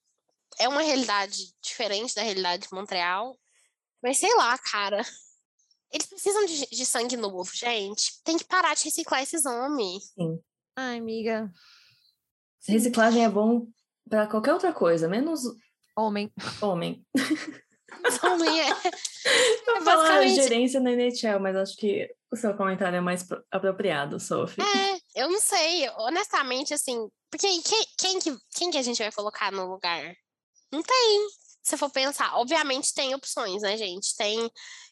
é uma realidade diferente da realidade de Montreal. Mas sei lá, cara. Eles precisam de, de sangue novo, gente. Tem que parar de reciclar esses homens. Sim. Ai, amiga. Reciclagem é bom para qualquer outra coisa, menos homem. Homem. Zombie é. Eu é basicamente... gerência na NHL, mas acho que o seu comentário é mais apropriado, Sophie. É, eu não sei. Honestamente, assim. Porque quem, quem, que, quem que a gente vai colocar no lugar? Não tem. Se for pensar, obviamente tem opções, né, gente? Tem.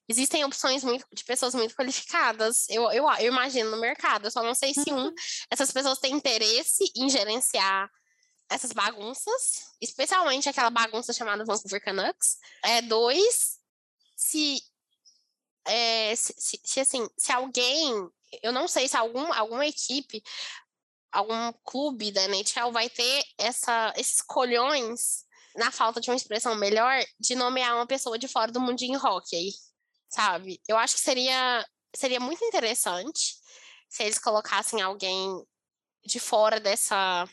Existem opções muito, de pessoas muito qualificadas, eu, eu, eu imagino, no mercado. Eu só não sei se, um, uhum. essas pessoas têm interesse em gerenciar essas bagunças, especialmente aquela bagunça chamada Vancouver Canucks. É, dois, se, é, se, se, se, assim, se alguém, eu não sei se algum, alguma equipe, algum clube da NHL vai ter essa, esses colhões, na falta de uma expressão melhor, de nomear uma pessoa de fora do mundinho hockey, sabe? Eu acho que seria, seria muito interessante se eles colocassem alguém de fora dessa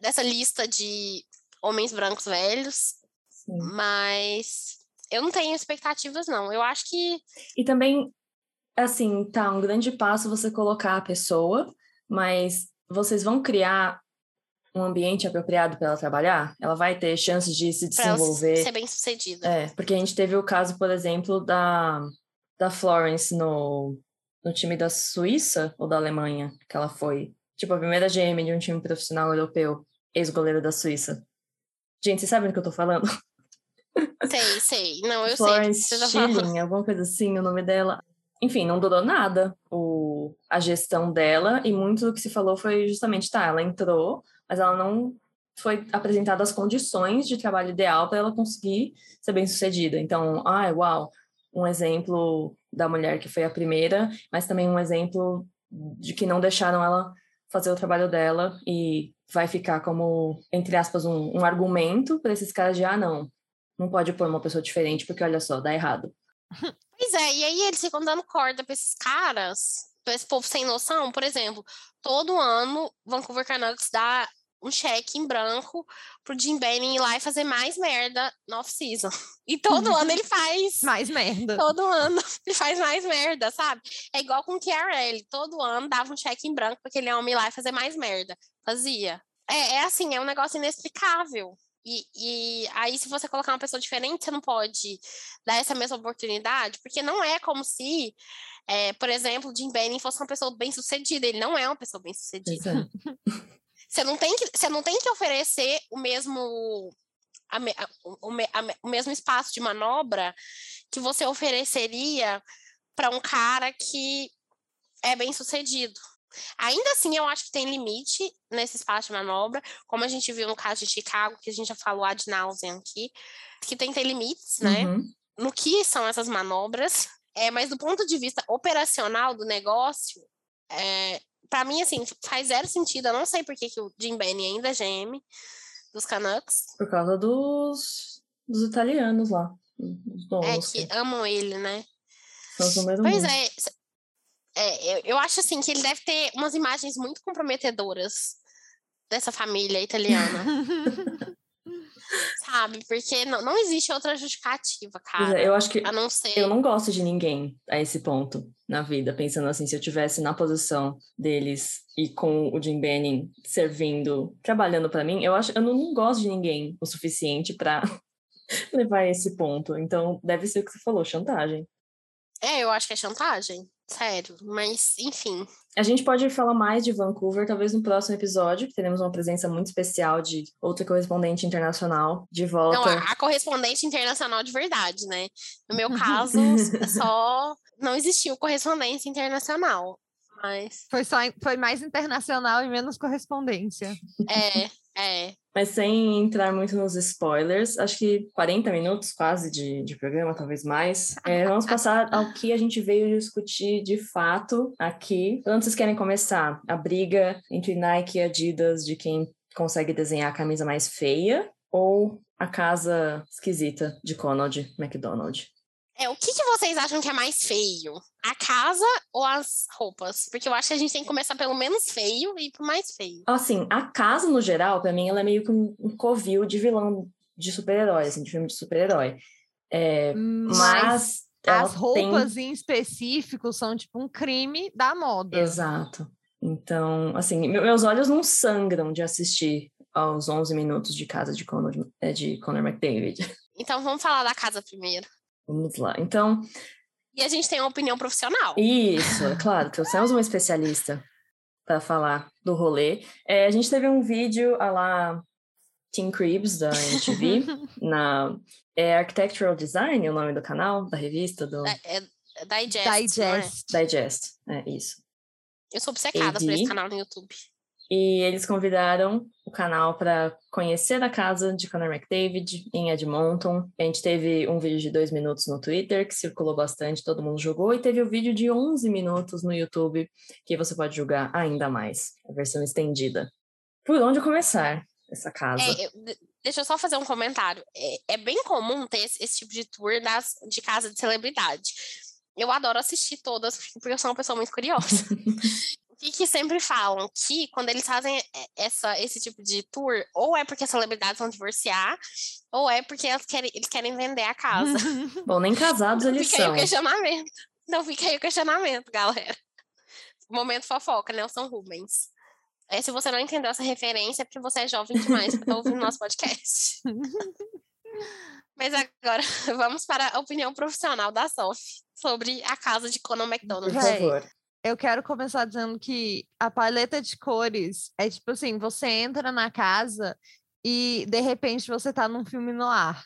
dessa lista de homens brancos velhos, Sim. mas eu não tenho expectativas, não. Eu acho que. E também, assim, tá um grande passo você colocar a pessoa, mas vocês vão criar um ambiente apropriado para ela trabalhar? Ela vai ter chances de se desenvolver. Pra ser bem sucedida. É, porque a gente teve o caso, por exemplo, da, da Florence no, no time da Suíça ou da Alemanha, que ela foi. Tipo, a primeira GM de um time profissional europeu, ex-goleiro da Suíça. Gente, vocês sabem do que eu tô falando? Sei, sei. Não, eu Florence sei. Florence Schilling, alguma coisa assim, o nome dela. Enfim, não durou nada o, a gestão dela, e muito do que se falou foi justamente, tá, ela entrou, mas ela não foi apresentada as condições de trabalho ideal para ela conseguir ser bem sucedida. Então, ai, uau, um exemplo da mulher que foi a primeira, mas também um exemplo de que não deixaram ela fazer o trabalho dela e vai ficar como, entre aspas, um, um argumento para esses caras de, ah, não, não pode pôr uma pessoa diferente, porque olha só, dá errado. Pois é, e aí eles ficam dando corda para esses caras, para esse povo sem noção. Por exemplo, todo ano Vancouver Canucks dá um cheque em branco pro Jim Benning ir lá e fazer mais merda no off-season. E todo ano ele faz. Mais merda. Todo ano ele faz mais merda, sabe? É igual com o Chiarelli. Todo ano dava um cheque em branco para aquele homem ir lá e fazer mais merda. Fazia. É, é assim, é um negócio inexplicável. E, e aí, se você colocar uma pessoa diferente, você não pode dar essa mesma oportunidade, porque não é como se, é, por exemplo, Jim Benning fosse uma pessoa bem sucedida. Ele não é uma pessoa bem sucedida. Você não tem que, você não tem que oferecer o mesmo a, a, o, a, o mesmo espaço de manobra que você ofereceria para um cara que é bem sucedido. Ainda assim, eu acho que tem limite nesse espaço de manobra, como a gente viu no caso de Chicago, que a gente já falou ad nauseam aqui, que tem que ter limites, né? Uhum. No que são essas manobras. É, mas do ponto de vista operacional do negócio, é, para mim, assim, faz zero sentido. Eu não sei por que, que o Jim Benny ainda é GM dos Canucks. Por causa dos, dos italianos lá. é, que amam ele, né? Os pois é, é, eu acho assim que ele deve ter umas imagens muito comprometedoras dessa família italiana. Sabe? Porque não, não existe outra justificativa, é, cara. Eu acho que a não ser... eu não gosto de ninguém a esse ponto na vida, pensando assim, se eu tivesse na posição deles e com o Jim Benning servindo, trabalhando para mim, eu acho eu não, não gosto de ninguém o suficiente para levar a esse ponto. Então, deve ser o que você falou, chantagem. É, eu acho que é chantagem. Sério, mas enfim. A gente pode falar mais de Vancouver, talvez no próximo episódio, que teremos uma presença muito especial de outra correspondente internacional de volta. Não, a, a correspondente internacional de verdade, né? No meu caso, só não existiu correspondência internacional. Mas... Foi, só, foi mais internacional e menos correspondência. É, é. Mas sem entrar muito nos spoilers, acho que 40 minutos quase de, de programa, talvez mais. É, vamos passar ao que a gente veio discutir de fato aqui. Onde vocês querem começar? A briga entre Nike e Adidas de quem consegue desenhar a camisa mais feia ou a casa esquisita de Conald McDonald? É, o que, que vocês acham que é mais feio? A casa ou as roupas? Porque eu acho que a gente tem que começar pelo menos feio e ir pro mais feio. Assim, a casa, no geral, para mim, ela é meio que um, covil de vilão de super-herói, assim, de filme de super-herói. É, mas, mas as roupas tem... em específico são tipo um crime da moda. Exato. Então, assim, meus olhos não sangram de assistir aos 11 minutos de casa de Conor, é, de Conor McDavid. Então vamos falar da casa primeiro. Vamos lá. Então. E a gente tem uma opinião profissional. Isso, é claro, trouxemos uma especialista para falar do rolê. É, a gente teve um vídeo a lá Tim Cribs, da MTV, na é Architectural Design, o nome do canal, da revista, do... É, é Digest, Digest. É? Digest, é isso. Eu sou obcecada por esse canal no YouTube. E eles convidaram o canal para conhecer a casa de Conor McDavid em Edmonton. A gente teve um vídeo de dois minutos no Twitter, que circulou bastante, todo mundo jogou, e teve o um vídeo de 11 minutos no YouTube, que você pode julgar ainda mais, a versão estendida. Por onde começar essa casa? É, eu, deixa eu só fazer um comentário. É, é bem comum ter esse, esse tipo de tour das, de casa de celebridade. Eu adoro assistir todas, porque eu sou uma pessoa muito curiosa. que, que sempre falam que quando eles fazem essa, esse tipo de tour, ou é porque as celebridades vão divorciar, ou é porque elas querem, eles querem vender a casa. Bom, nem casados eles fica são. Aí o questionamento. Não fica aí o questionamento, galera. Momento fofoca, Nelson Rubens. É, se você não entendeu essa referência, é porque você é jovem demais para estar tá ouvindo nosso podcast. Mas agora, vamos para a opinião profissional da Sophie sobre a casa de Conor McDonald. Por favor eu quero começar dizendo que a paleta de cores é tipo assim: você entra na casa e de repente você tá num filme no ar.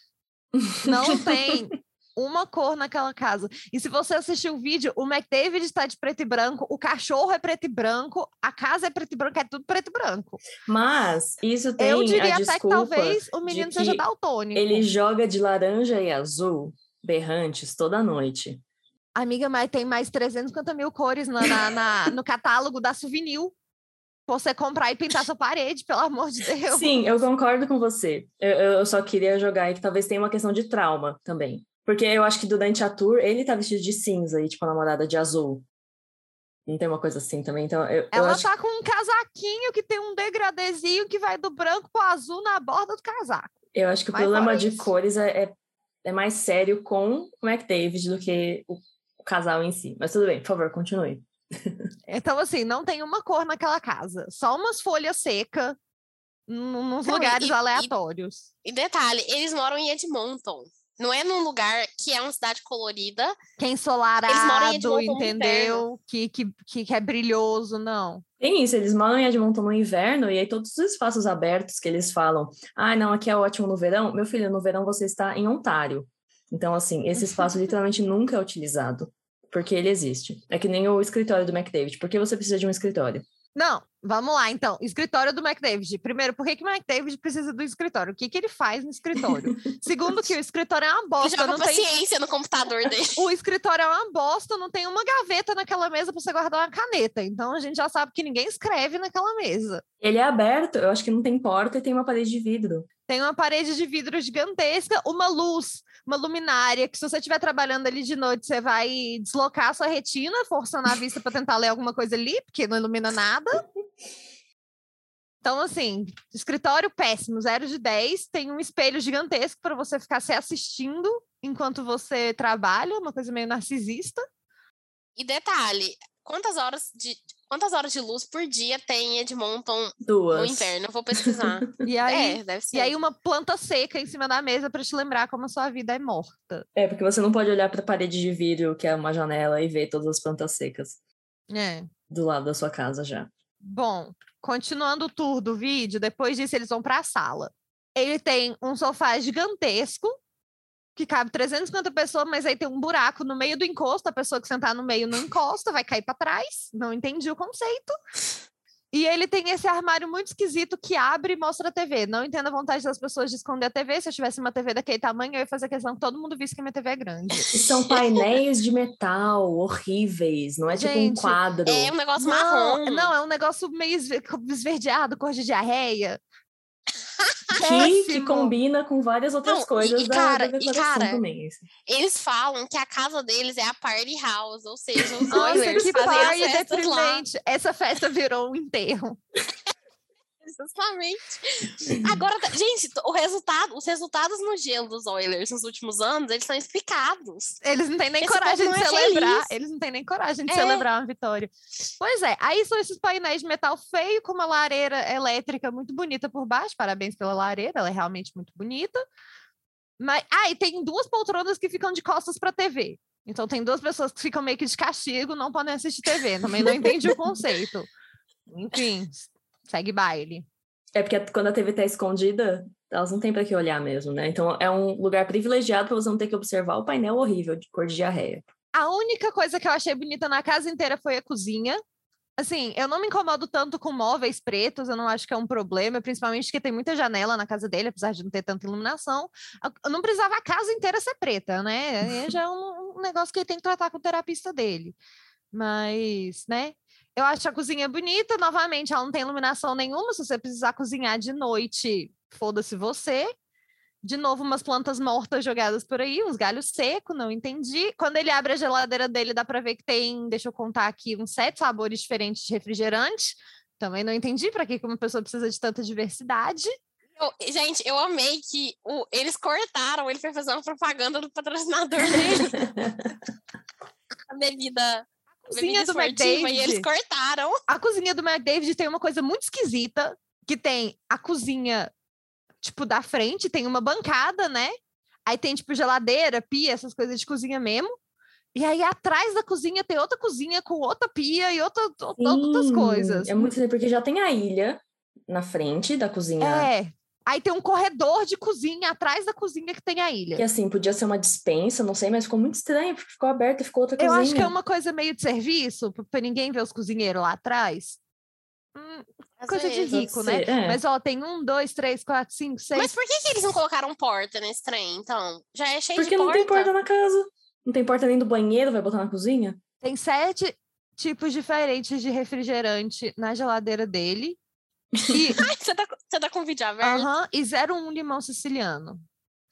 Não tem uma cor naquela casa. E se você assistir o vídeo, o McDavid está de preto e branco, o cachorro é preto e branco, a casa é preto e branco, é tudo preto e branco. Mas isso tem Eu diria até que talvez o menino seja daltônico. Ele joga de laranja e azul berrantes toda noite. Amiga, mas tem mais 350 mil cores na, na, na no catálogo da Souvenir. Você comprar e pintar sua parede, pelo amor de Deus. Sim, eu concordo com você. Eu, eu só queria jogar aí que talvez tenha uma questão de trauma também. Porque eu acho que durante a tour ele tá vestido de cinza e, tipo, a namorada de azul. Não tem uma coisa assim também? Então, eu, Ela eu tá com um casaquinho que tem um degradezinho que vai do branco pro azul na borda do casaco. Eu acho que o Mas problema de cores é, é, é, mais sério com o McDavid do que o o casal em si. Mas tudo bem, por favor, continue. Então, assim, não tem uma cor naquela casa, só umas folhas secas nos lugares e, aleatórios. E, e, detalhe, eles moram em Edmonton. Não é num lugar que é uma cidade colorida. Que é ensolarado, entendeu? Que, que, que, que é brilhoso, não. Tem isso, eles moram em Edmonton no inverno e aí todos os espaços abertos que eles falam, ah, não, aqui é ótimo no verão. Meu filho, no verão você está em Ontário. Então, assim, esse espaço literalmente nunca é utilizado, porque ele existe. É que nem o escritório do McDavid. Por que você precisa de um escritório? Não, vamos lá então. Escritório do McDavid. Primeiro, por que, que o McDavid precisa do escritório? O que, que ele faz no escritório? Segundo, que o escritório é uma bosta. Ele joga não paciência tem... no computador dele. o escritório é uma bosta, não tem uma gaveta naquela mesa para você guardar uma caneta. Então a gente já sabe que ninguém escreve naquela mesa. Ele é aberto, eu acho que não tem porta e tem uma parede de vidro. Tem uma parede de vidro gigantesca, uma luz uma luminária, que se você estiver trabalhando ali de noite, você vai deslocar a sua retina, forçando a vista para tentar ler alguma coisa ali, porque não ilumina nada. Então, assim, escritório péssimo, 0 de 10, tem um espelho gigantesco para você ficar se assistindo enquanto você trabalha, uma coisa meio narcisista. E detalhe, quantas horas de quantas horas de luz por dia tem Edmonton Duas. no inverno? Eu vou pesquisar. e aí, é, deve ser. E aí uma planta seca em cima da mesa para te lembrar como a sua vida é morta. É, porque você não pode olhar para a parede de vidro, que é uma janela, e ver todas as plantas secas. É. Do lado da sua casa já. Bom, continuando o tour do vídeo, depois disso eles vão para a sala. Ele tem um sofá gigantesco que cabe 350 pessoas, mas aí tem um buraco no meio do encosto, a pessoa que sentar no meio não encosta, vai cair para trás. Não entendi o conceito. E ele tem esse armário muito esquisito que abre e mostra a TV. Não entendo a vontade das pessoas de esconder a TV. Se eu tivesse uma TV daquele tamanho, eu ia fazer questão que todo mundo visse que a minha TV é grande. E são painéis de metal horríveis, não é Gente, tipo um quadro. É um negócio não, marrom. Não, é um negócio meio esverdeado, cor de diarreia que, que, combina com várias outras não, coisas e, cara, da, e cara, também. Assim. Eles falam que a casa deles é a party house, ou seja, os Nossa, Oilers que fazem party deprimente. Lá. Essa festa virou um enterro. Justamente. Agora, gente, o resultado, os resultados no gelo dos Oilers nos últimos anos, eles são explicados. Eles não têm nem Esse coragem de é celebrar. Feliz. Eles não têm nem coragem de é. celebrar uma vitória. Pois é, aí são esses painéis de metal feio com uma lareira elétrica muito bonita por baixo. Parabéns pela lareira, ela é realmente muito bonita. Mas, ah, e tem duas poltronas que ficam de costas para TV. Então tem duas pessoas que ficam meio que de castigo, não podem assistir TV. Também não entendi o conceito. Enfim, segue baile. É porque quando a TV tá escondida, elas não têm para que olhar mesmo, né? Então é um lugar privilegiado para você não ter que observar o painel horrível de cor de diarreia. A única coisa que eu achei bonita na casa inteira foi a cozinha. Assim, eu não me incomodo tanto com móveis pretos, eu não acho que é um problema, principalmente porque tem muita janela na casa dele, apesar de não ter tanta iluminação. Eu não precisava a casa inteira ser preta, né? Aí já é um, um negócio que ele tem que tratar com o terapista dele. Mas, né? Eu acho a cozinha bonita, novamente, ela não tem iluminação nenhuma. Se você precisar cozinhar de noite, foda-se você. De novo, umas plantas mortas jogadas por aí, uns galhos secos, não entendi. Quando ele abre a geladeira dele, dá para ver que tem, deixa eu contar aqui, uns sete sabores diferentes de refrigerante. Também não entendi para que uma pessoa precisa de tanta diversidade. Eu, gente, eu amei que o, eles cortaram, ele foi fazer uma propaganda do patrocinador dele. a bebida cozinha do McDavid. E eles cortaram. A cozinha do McDavid tem uma coisa muito esquisita, que tem a cozinha, tipo, da frente, tem uma bancada, né? Aí tem, tipo, geladeira, pia, essas coisas de cozinha mesmo. E aí, atrás da cozinha, tem outra cozinha com outra pia e outra, Sim, outras coisas. É muito porque já tem a ilha na frente da cozinha. É, Aí tem um corredor de cozinha atrás da cozinha que tem a ilha. Que assim, podia ser uma dispensa, não sei, mas ficou muito estranho, porque ficou aberto e ficou outra cozinha. Eu acho que é uma coisa meio de serviço, para ninguém ver os cozinheiros lá atrás. Hum, coisa vezes. de rico, né? É. Mas ó, tem um, dois, três, quatro, cinco, seis. Mas por que, que eles não colocaram porta nesse trem, então? Já é cheio porque de porta. Porque não tem porta na casa. Não tem porta nem do banheiro, vai botar na cozinha? Tem sete tipos diferentes de refrigerante na geladeira dele. E... Ai, você, tá, você tá com vídeo aberto? Aham, e 01 limão siciliano.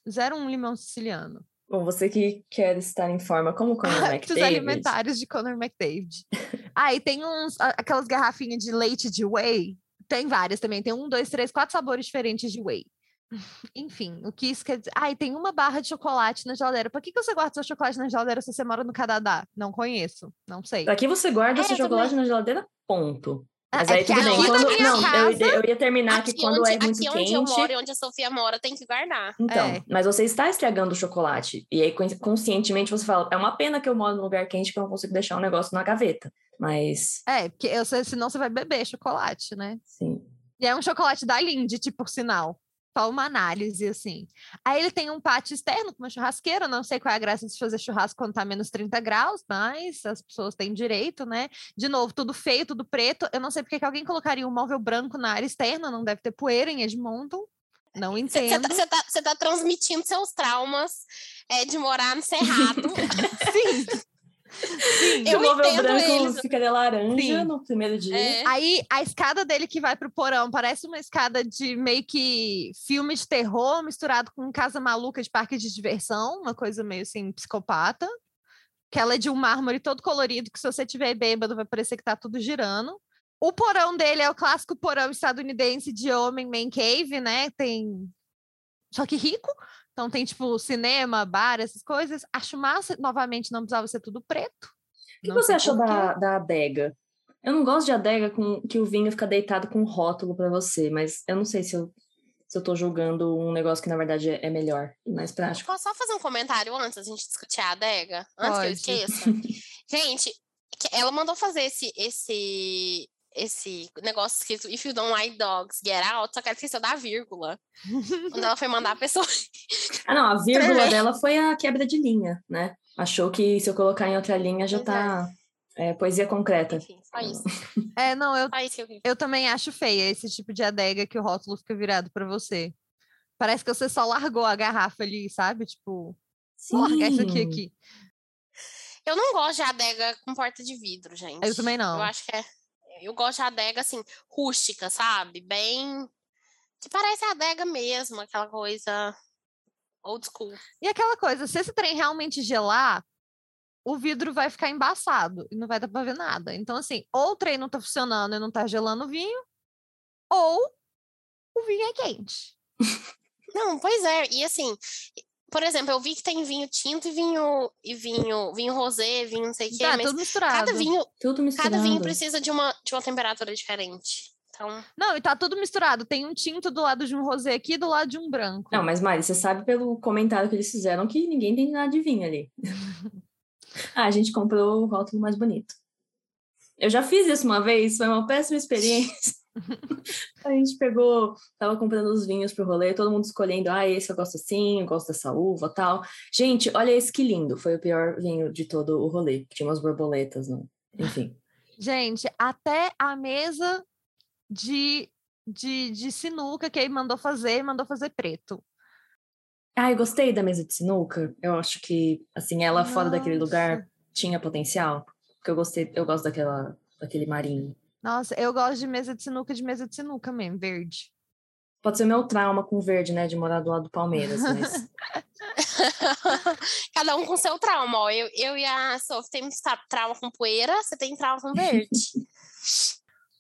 01 limão siciliano. Bom, você que quer estar em forma como Conor McDavid. Os alimentares de Conor McDavid. ah, e tem uns, aquelas garrafinhas de leite de whey. Tem várias também. Tem um, dois, três, quatro sabores diferentes de whey. Enfim, o que isso quer dizer? Ah, e tem uma barra de chocolate na geladeira. Por que, que você guarda seu chocolate na geladeira se você mora no Canadá? Não conheço, não sei. Aqui você guarda é, seu chocolate também. na geladeira, ponto. Mas é aí tudo bem. Quando, não, casa, eu, eu, ia terminar aqui que quando onde, é muito aqui quente. Onde eu moro e onde a Sofia mora, tem que guardar. Então, é. mas você está estragando o chocolate. E aí, conscientemente, você fala: é uma pena que eu moro num lugar quente que eu não consigo deixar um negócio na gaveta. Mas. É, porque eu, senão você vai beber chocolate, né? Sim. E é um chocolate da Lindt, por sinal só uma análise, assim. Aí ele tem um pátio externo com uma churrasqueira, não sei qual é a graça de fazer churrasco quando tá menos 30 graus, mas as pessoas têm direito, né? De novo, tudo feio, tudo preto. Eu não sei porque que alguém colocaria um móvel branco na área externa, não deve ter poeira em Edmonton. Não entendo. Você tá, tá, tá, transmitindo seus traumas é, de morar no Cerrado. Sim. Sim, eu o móvel branco eles. fica de laranja Sim. no primeiro dia. É. Aí a escada dele que vai pro porão parece uma escada de meio que filme de terror misturado com casa maluca de parque de diversão, uma coisa meio assim psicopata. Que ela é de um mármore todo colorido, que se você tiver bêbado vai parecer que tá tudo girando. O porão dele é o clássico porão estadunidense de homem man cave, né? Tem só que rico, então tem, tipo, cinema, bar, essas coisas. Acho massa, novamente, não precisava ser tudo preto. O que você achou da, da adega? Eu não gosto de adega com que o vinho fica deitado com um rótulo para você, mas eu não sei se eu, se eu tô julgando um negócio que na verdade é, é melhor e mais prático. Posso só fazer um comentário antes da gente discutir a adega? Antes Pode. que eu esqueça? gente, ela mandou fazer esse, esse, esse negócio escrito If you don't like dogs, get out, só que ela esqueceu da vírgula. quando ela foi mandar a pessoa. ah, não, a vírgula dela foi a quebra de linha, né? Achou que se eu colocar em outra linha já tá. É, poesia concreta. Enfim, só isso. É, não, eu, eu, eu também acho feia esse tipo de adega que o rótulo fica virado para você. Parece que você só largou a garrafa ali, sabe? Tipo, Sim. largar isso aqui aqui. Eu não gosto de adega com porta de vidro, gente. Eu também não. Eu acho que é eu gosto de adega, assim, rústica, sabe? Bem. Que parece a adega mesmo, aquela coisa old school. E aquela coisa, se esse trem realmente gelar, o vidro vai ficar embaçado e não vai dar pra ver nada. Então, assim, ou o trem não tá funcionando e não tá gelando o vinho, ou o vinho é quente. Não, pois é. E assim, por exemplo, eu vi que tem vinho tinto e vinho e vinho, vinho rosé, vinho não sei o quê, tá, mas tudo misturado. cada vinho, tudo misturado. cada vinho precisa de uma de uma temperatura diferente. Então... Não, e tá tudo misturado. Tem um tinto do lado de um rosé aqui e do lado de um branco. Não, mas Mari, você sabe pelo comentário que eles fizeram que ninguém tem nada de vinho ali. ah, a gente comprou o rótulo mais bonito. Eu já fiz isso uma vez, foi uma péssima experiência. a gente pegou, tava comprando os vinhos pro rolê, todo mundo escolhendo, ah, esse eu gosto assim, eu gosto dessa uva tal. Gente, olha esse que lindo, foi o pior vinho de todo o rolê, tinha umas borboletas, não. enfim. Gente, até a mesa de, de, de sinuca que ele mandou fazer, mandou fazer preto. Ah, eu gostei da mesa de sinuca. Eu acho que, assim, ela Nossa. fora daquele lugar tinha potencial. Porque eu gostei, eu gosto daquela, daquele marinho. Nossa, eu gosto de mesa de sinuca, de mesa de sinuca mesmo, verde. Pode ser meu trauma com verde, né? De morar do lado do Palmeiras, mas... Cada um com seu trauma. Ó. Eu, eu e a Sophie temos trauma com poeira, você tem trauma com verde.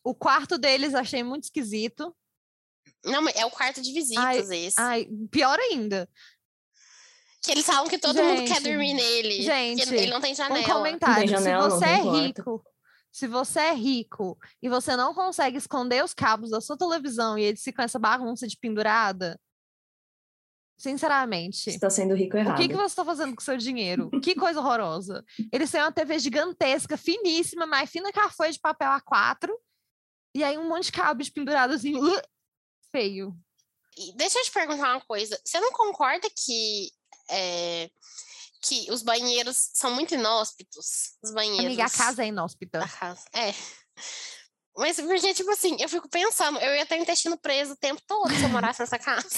O quarto deles achei muito esquisito. Não, é o quarto de visitas ai, esse. Ai, pior ainda. Que eles falam que todo gente, mundo quer dormir nele. Gente, ele não tem janela. Um comentário. Janela, se você é rico, se você é rico e você não consegue esconder os cabos da sua televisão e eles ficam essa bagunça de pendurada, sinceramente. Você está sendo rico errado. O que, que você está fazendo com o seu dinheiro? que coisa horrorosa. Eles têm uma TV gigantesca, finíssima, mais fina que a folha de papel A4 e aí um monte de cabos pendurados assim, uh, feio. E deixa eu te perguntar uma coisa. Você não concorda que é, que os banheiros são muito inóspitos? Os banheiros. Amiga, a casa é inóspita. A casa, é. Mas porque, tipo assim, eu fico pensando, eu ia ter intestino preso o tempo todo se eu morasse nessa casa.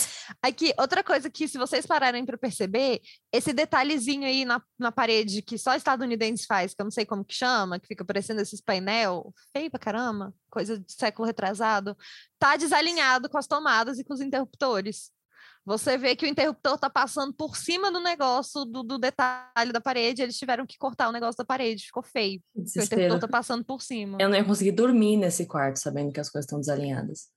Aqui, outra coisa que, se vocês pararem para perceber, esse detalhezinho aí na, na parede que só estadunidense faz, que eu não sei como que chama, que fica parecendo esses painel, feio pra caramba, coisa de século retrasado, tá desalinhado com as tomadas e com os interruptores você vê que o interruptor está passando por cima do negócio, do, do, detalhe da parede, eles tiveram que cortar o negócio da parede, ficou feio. O interruptor está passando por cima. Eu não ia conseguir dormir nesse quarto, sabendo que as coisas estão desalinhadas.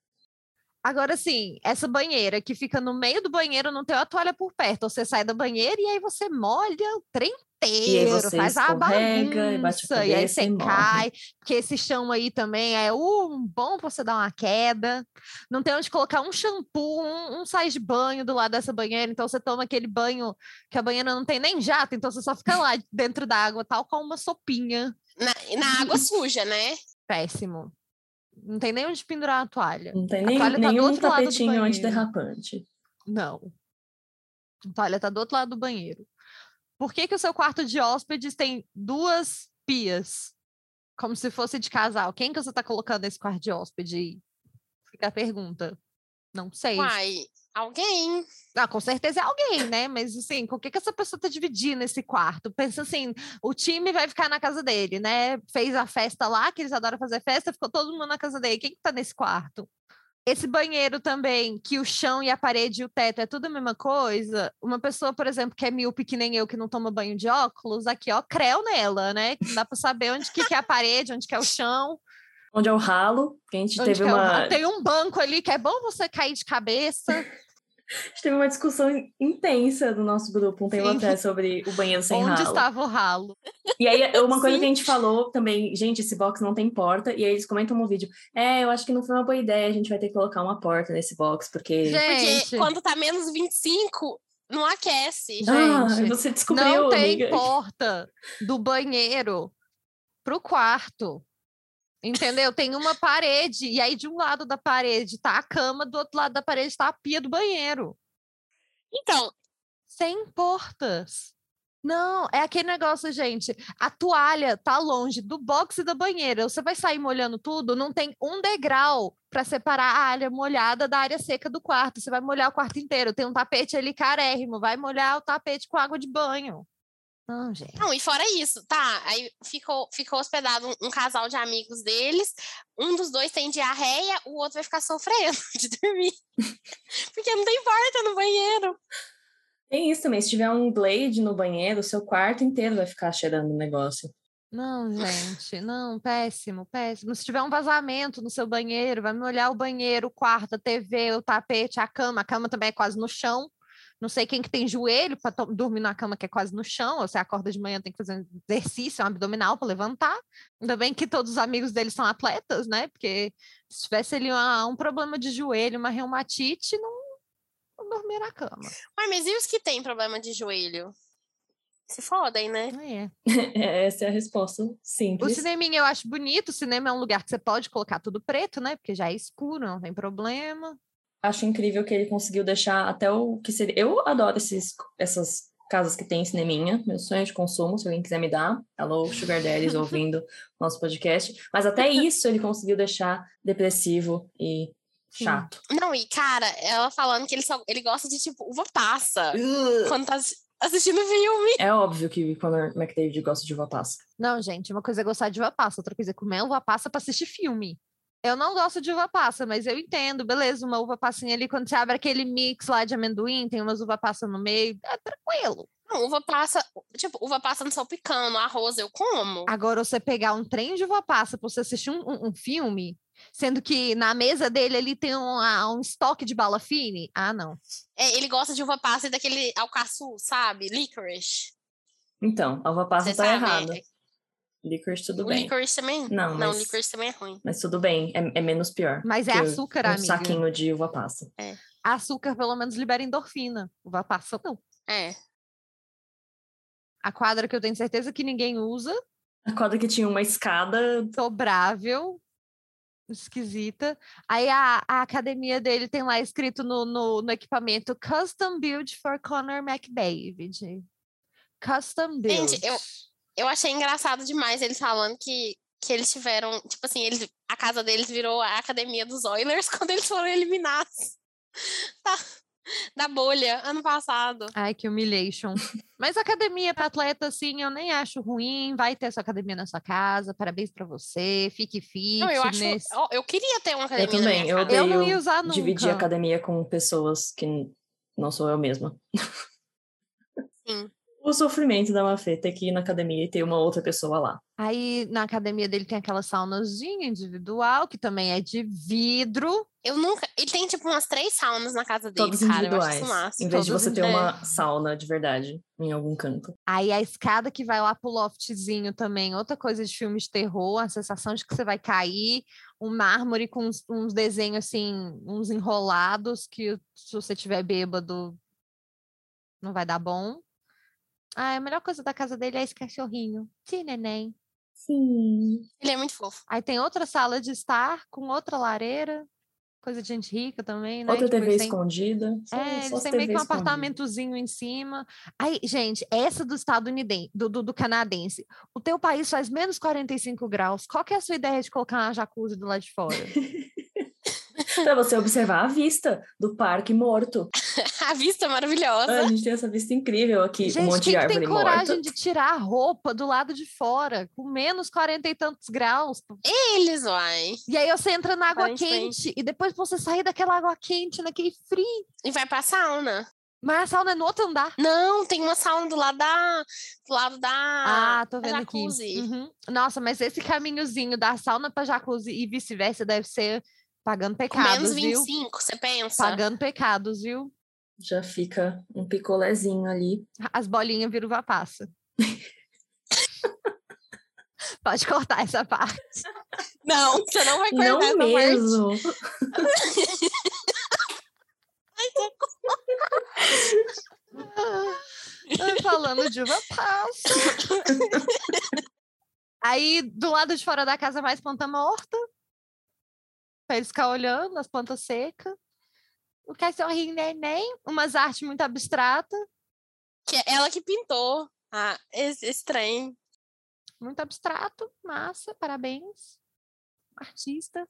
Agora, sim, essa banheira que fica no meio do banheiro, não tem uma toalha por perto. Você sai da banheira e aí você molha o trem inteiro, faz a bagunça, e, e aí você e cai, porque esse chão aí também é um bom para você dar uma queda. Não tem onde colocar um shampoo, um, um sais de banho do lado dessa banheira, então você toma aquele banho que a banheira não tem nem jato, então você só fica lá dentro da água, tal com uma sopinha. Na, na água suja, né? Péssimo. Não tem nem onde pendurar a toalha. Não tem nem, toalha nenhum tá tapetinho antiderrapante. Não. A toalha tá do outro lado do banheiro. Por que, que o seu quarto de hóspedes tem duas pias? Como se fosse de casal. Quem que você está colocando nesse quarto de hóspede? Fica a pergunta. Não sei. Uai, alguém. Ah, com certeza é alguém, né? Mas assim, com o que, que essa pessoa está dividindo esse quarto? Pensa assim, o time vai ficar na casa dele, né? Fez a festa lá, que eles adoram fazer festa, ficou todo mundo na casa dele. Quem que tá nesse quarto? Esse banheiro também, que o chão e a parede e o teto é tudo a mesma coisa. Uma pessoa, por exemplo, que é míope que nem eu, que não toma banho de óculos, aqui, ó, creu nela, né? Dá para saber onde que, que é a parede, onde que é o chão. Onde é o ralo, que a gente onde teve uma... É Tem um banco ali que é bom você cair de cabeça. A gente teve uma discussão intensa no nosso grupo um tempo atrás sobre o banheiro sem Onde ralo. Onde estava o ralo? E aí, uma coisa Sim. que a gente falou também, gente, esse box não tem porta, e aí eles comentam no vídeo, é, eu acho que não foi uma boa ideia, a gente vai ter que colocar uma porta nesse box, porque... Gente. Porque quando tá menos 25, não aquece, ah, gente. você descobriu, Não tem amiga. porta do banheiro pro quarto. Entendeu? Tem uma parede, e aí de um lado da parede tá a cama, do outro lado da parede tá a pia do banheiro. Então. Sem portas. Não, é aquele negócio, gente. A toalha tá longe do box e da banheira. Você vai sair molhando tudo, não tem um degrau para separar a área molhada da área seca do quarto. Você vai molhar o quarto inteiro. Tem um tapete ali carérrimo, vai molhar o tapete com água de banho. Não, gente. Não, e fora isso, tá? Aí ficou, ficou hospedado um, um, casal de amigos deles. Um dos dois tem diarreia, o outro vai ficar sofrendo de dormir. Porque não tem porta no banheiro. Tem isso também. Se tiver um blade no banheiro, o seu quarto inteiro vai ficar cheirando o negócio. Não, gente, não, péssimo, péssimo. Se tiver um vazamento no seu banheiro, vai me olhar o banheiro, o quarto, a TV, o tapete, a cama. A cama também é quase no chão Não sei quem que tem joelho para dormir na cama que é quase no chão, ou você acorda de manhã tem que fazer um exercício, um abdominal para levantar. Ainda bem que todos os amigos dele são atletas, né? Porque se tivesse ali uma, um problema de joelho, uma reumatite, não, não dormir na cama. Ué, mas e os que têm problema de joelho? Se fodem, né? É. Essa é a resposta simples. O cineminha eu acho bonito. O cinema é um lugar que você pode colocar tudo preto, né? Porque já é escuro, não tem problema. Acho incrível que ele conseguiu deixar até o que seria. Eu adoro esses, essas casas que tem cineminha. Meu sonho de consumo, se alguém quiser me dar. Alô, Sugar Daddies ouvindo nosso podcast. Mas até isso ele conseguiu deixar depressivo e chato. Não, e cara, ela falando que ele só ele gosta de tipo uva passa. Uh. Quando tá assistindo filme. É óbvio que o Conor McDavid gosta de uva passa. Não, gente, uma coisa é gostar de uva passa, outra coisa é comer uva passa pra assistir filme. Eu não gosto de uva passa, mas eu entendo, beleza, uma uva passinha ali, quando você abre aquele mix lá de amendoim, tem umas uva passa no meio, é tranquilo. Não, uva passa, tipo, uva passa no salpicando, arroz eu como. Agora, você pegar um trem de uva passa pra você assistir um, um, um filme, Sendo que na mesa dele ele tem um, um estoque de bala fine. Ah, não. É, ele gosta de uva passa e daquele alcaçu, sabe? Licorice. Então, a uva passa Você tá errada. Licorice tudo o bem. Licorice também? Não, não mas... licorice também é ruim. Mas tudo bem, é, é menos pior. Mas é açúcar, um amiga. saquinho de uva passa. É. Açúcar pelo menos libera endorfina. Uva passa não. É. A quadra que eu tenho certeza que ninguém usa. A quadra que tinha uma escada dobrável esquisita. Aí a, a academia dele tem lá escrito no, no, no equipamento Custom Build for Conor McDavid. Custom Build. Gente, eu, eu achei engraçado demais eles falando que, que eles tiveram, tipo assim, eles, a casa deles virou a academia dos Oilers quando eles foram eliminados. Tá, da bolha ano passado. Ai, que humilhation. Mas academia para atleta, assim, eu nem acho ruim. Vai ter sua academia na sua casa. Parabéns para você. Fique fit. Não, eu acho. Eu queria ter uma academia. Eu também. eu, eu não ia usar nunca. Dividir academia com pessoas que não sou eu mesma. Sim o sofrimento da Mafê ter que ir na academia e ter uma outra pessoa lá. Aí na academia dele tem aquela saunazinha individual, que também é de vidro. Eu nunca. Ele tem tipo umas três saunas na casa dele, Todos cara. Individuais, em vez Todos de você ter uma sauna de verdade em algum canto. Aí a escada que vai lá pro loftzinho também, outra coisa de filme de terror, a sensação de que você vai cair, um mármore com uns, uns desenhos assim, uns enrolados, que se você tiver bêbado não vai dar bom. Ah, a melhor coisa da casa dele é esse cachorrinho. Sim, neném. Sim. Ele é muito fofo. Aí tem outra sala de estar com outra lareira. Coisa de gente rica também, né? Outra TV escondida. Só, é, eles têm meio que um apartamentozinho em cima. Aí, gente, essa do estadunidense, do, do, do, canadense. O teu país faz menos 45 graus. Qual que é a sua ideia de colocar uma jacuzzi do lado de fora? para você observar a vista do Parque Morto. a vista maravilhosa. Ah, a gente tem essa vista incrível aqui, gente, um monte de árvore tem coragem de tirar a roupa do lado de fora, com menos 40 e tantos graus? Eles, vai. E aí você entra na água quente, e depois você sair daquela água quente, naquele frio. E vai pra sauna. Mas a sauna é no outro andar. Não, tem uma sauna do lado da. Do lado da. Ah, tô vendo aqui. Uhum. Nossa, mas esse caminhozinho da sauna pra jacuzzi e vice-versa deve ser Pagando pecados, Com menos 25, viu? você pensa? Pagando pecados, viu? Já fica um picolézinho ali. As bolinhas viram passa. Pode cortar essa parte. Não, você não vai cortar não essa mesmo. parte. Falando de uva passa. Aí, do lado de fora da casa, mais planta morta para eles ficar olhando as plantas secas. O cachorrinho neném, umas artes muito abstratas. Que é ela que pintou ah, esse, esse trem. Muito abstrato, massa, parabéns. Artista.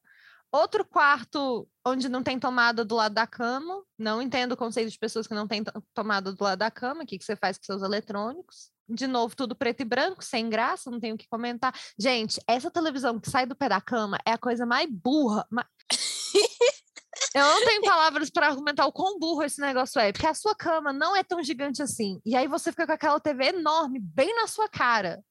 Outro quarto onde não tem tomada do lado da cama. Não entendo o conceito de pessoas que não têm tomada do lado da cama. O que, que você faz com seus eletrônicos? De novo, tudo preto e branco, sem graça, não tenho o que comentar. Gente, essa televisão que sai do pé da cama é a coisa mais burra. Mais... Eu não tenho palavras para argumentar o quão burro esse negócio é, porque a sua cama não é tão gigante assim. E aí você fica com aquela TV enorme bem na sua cara.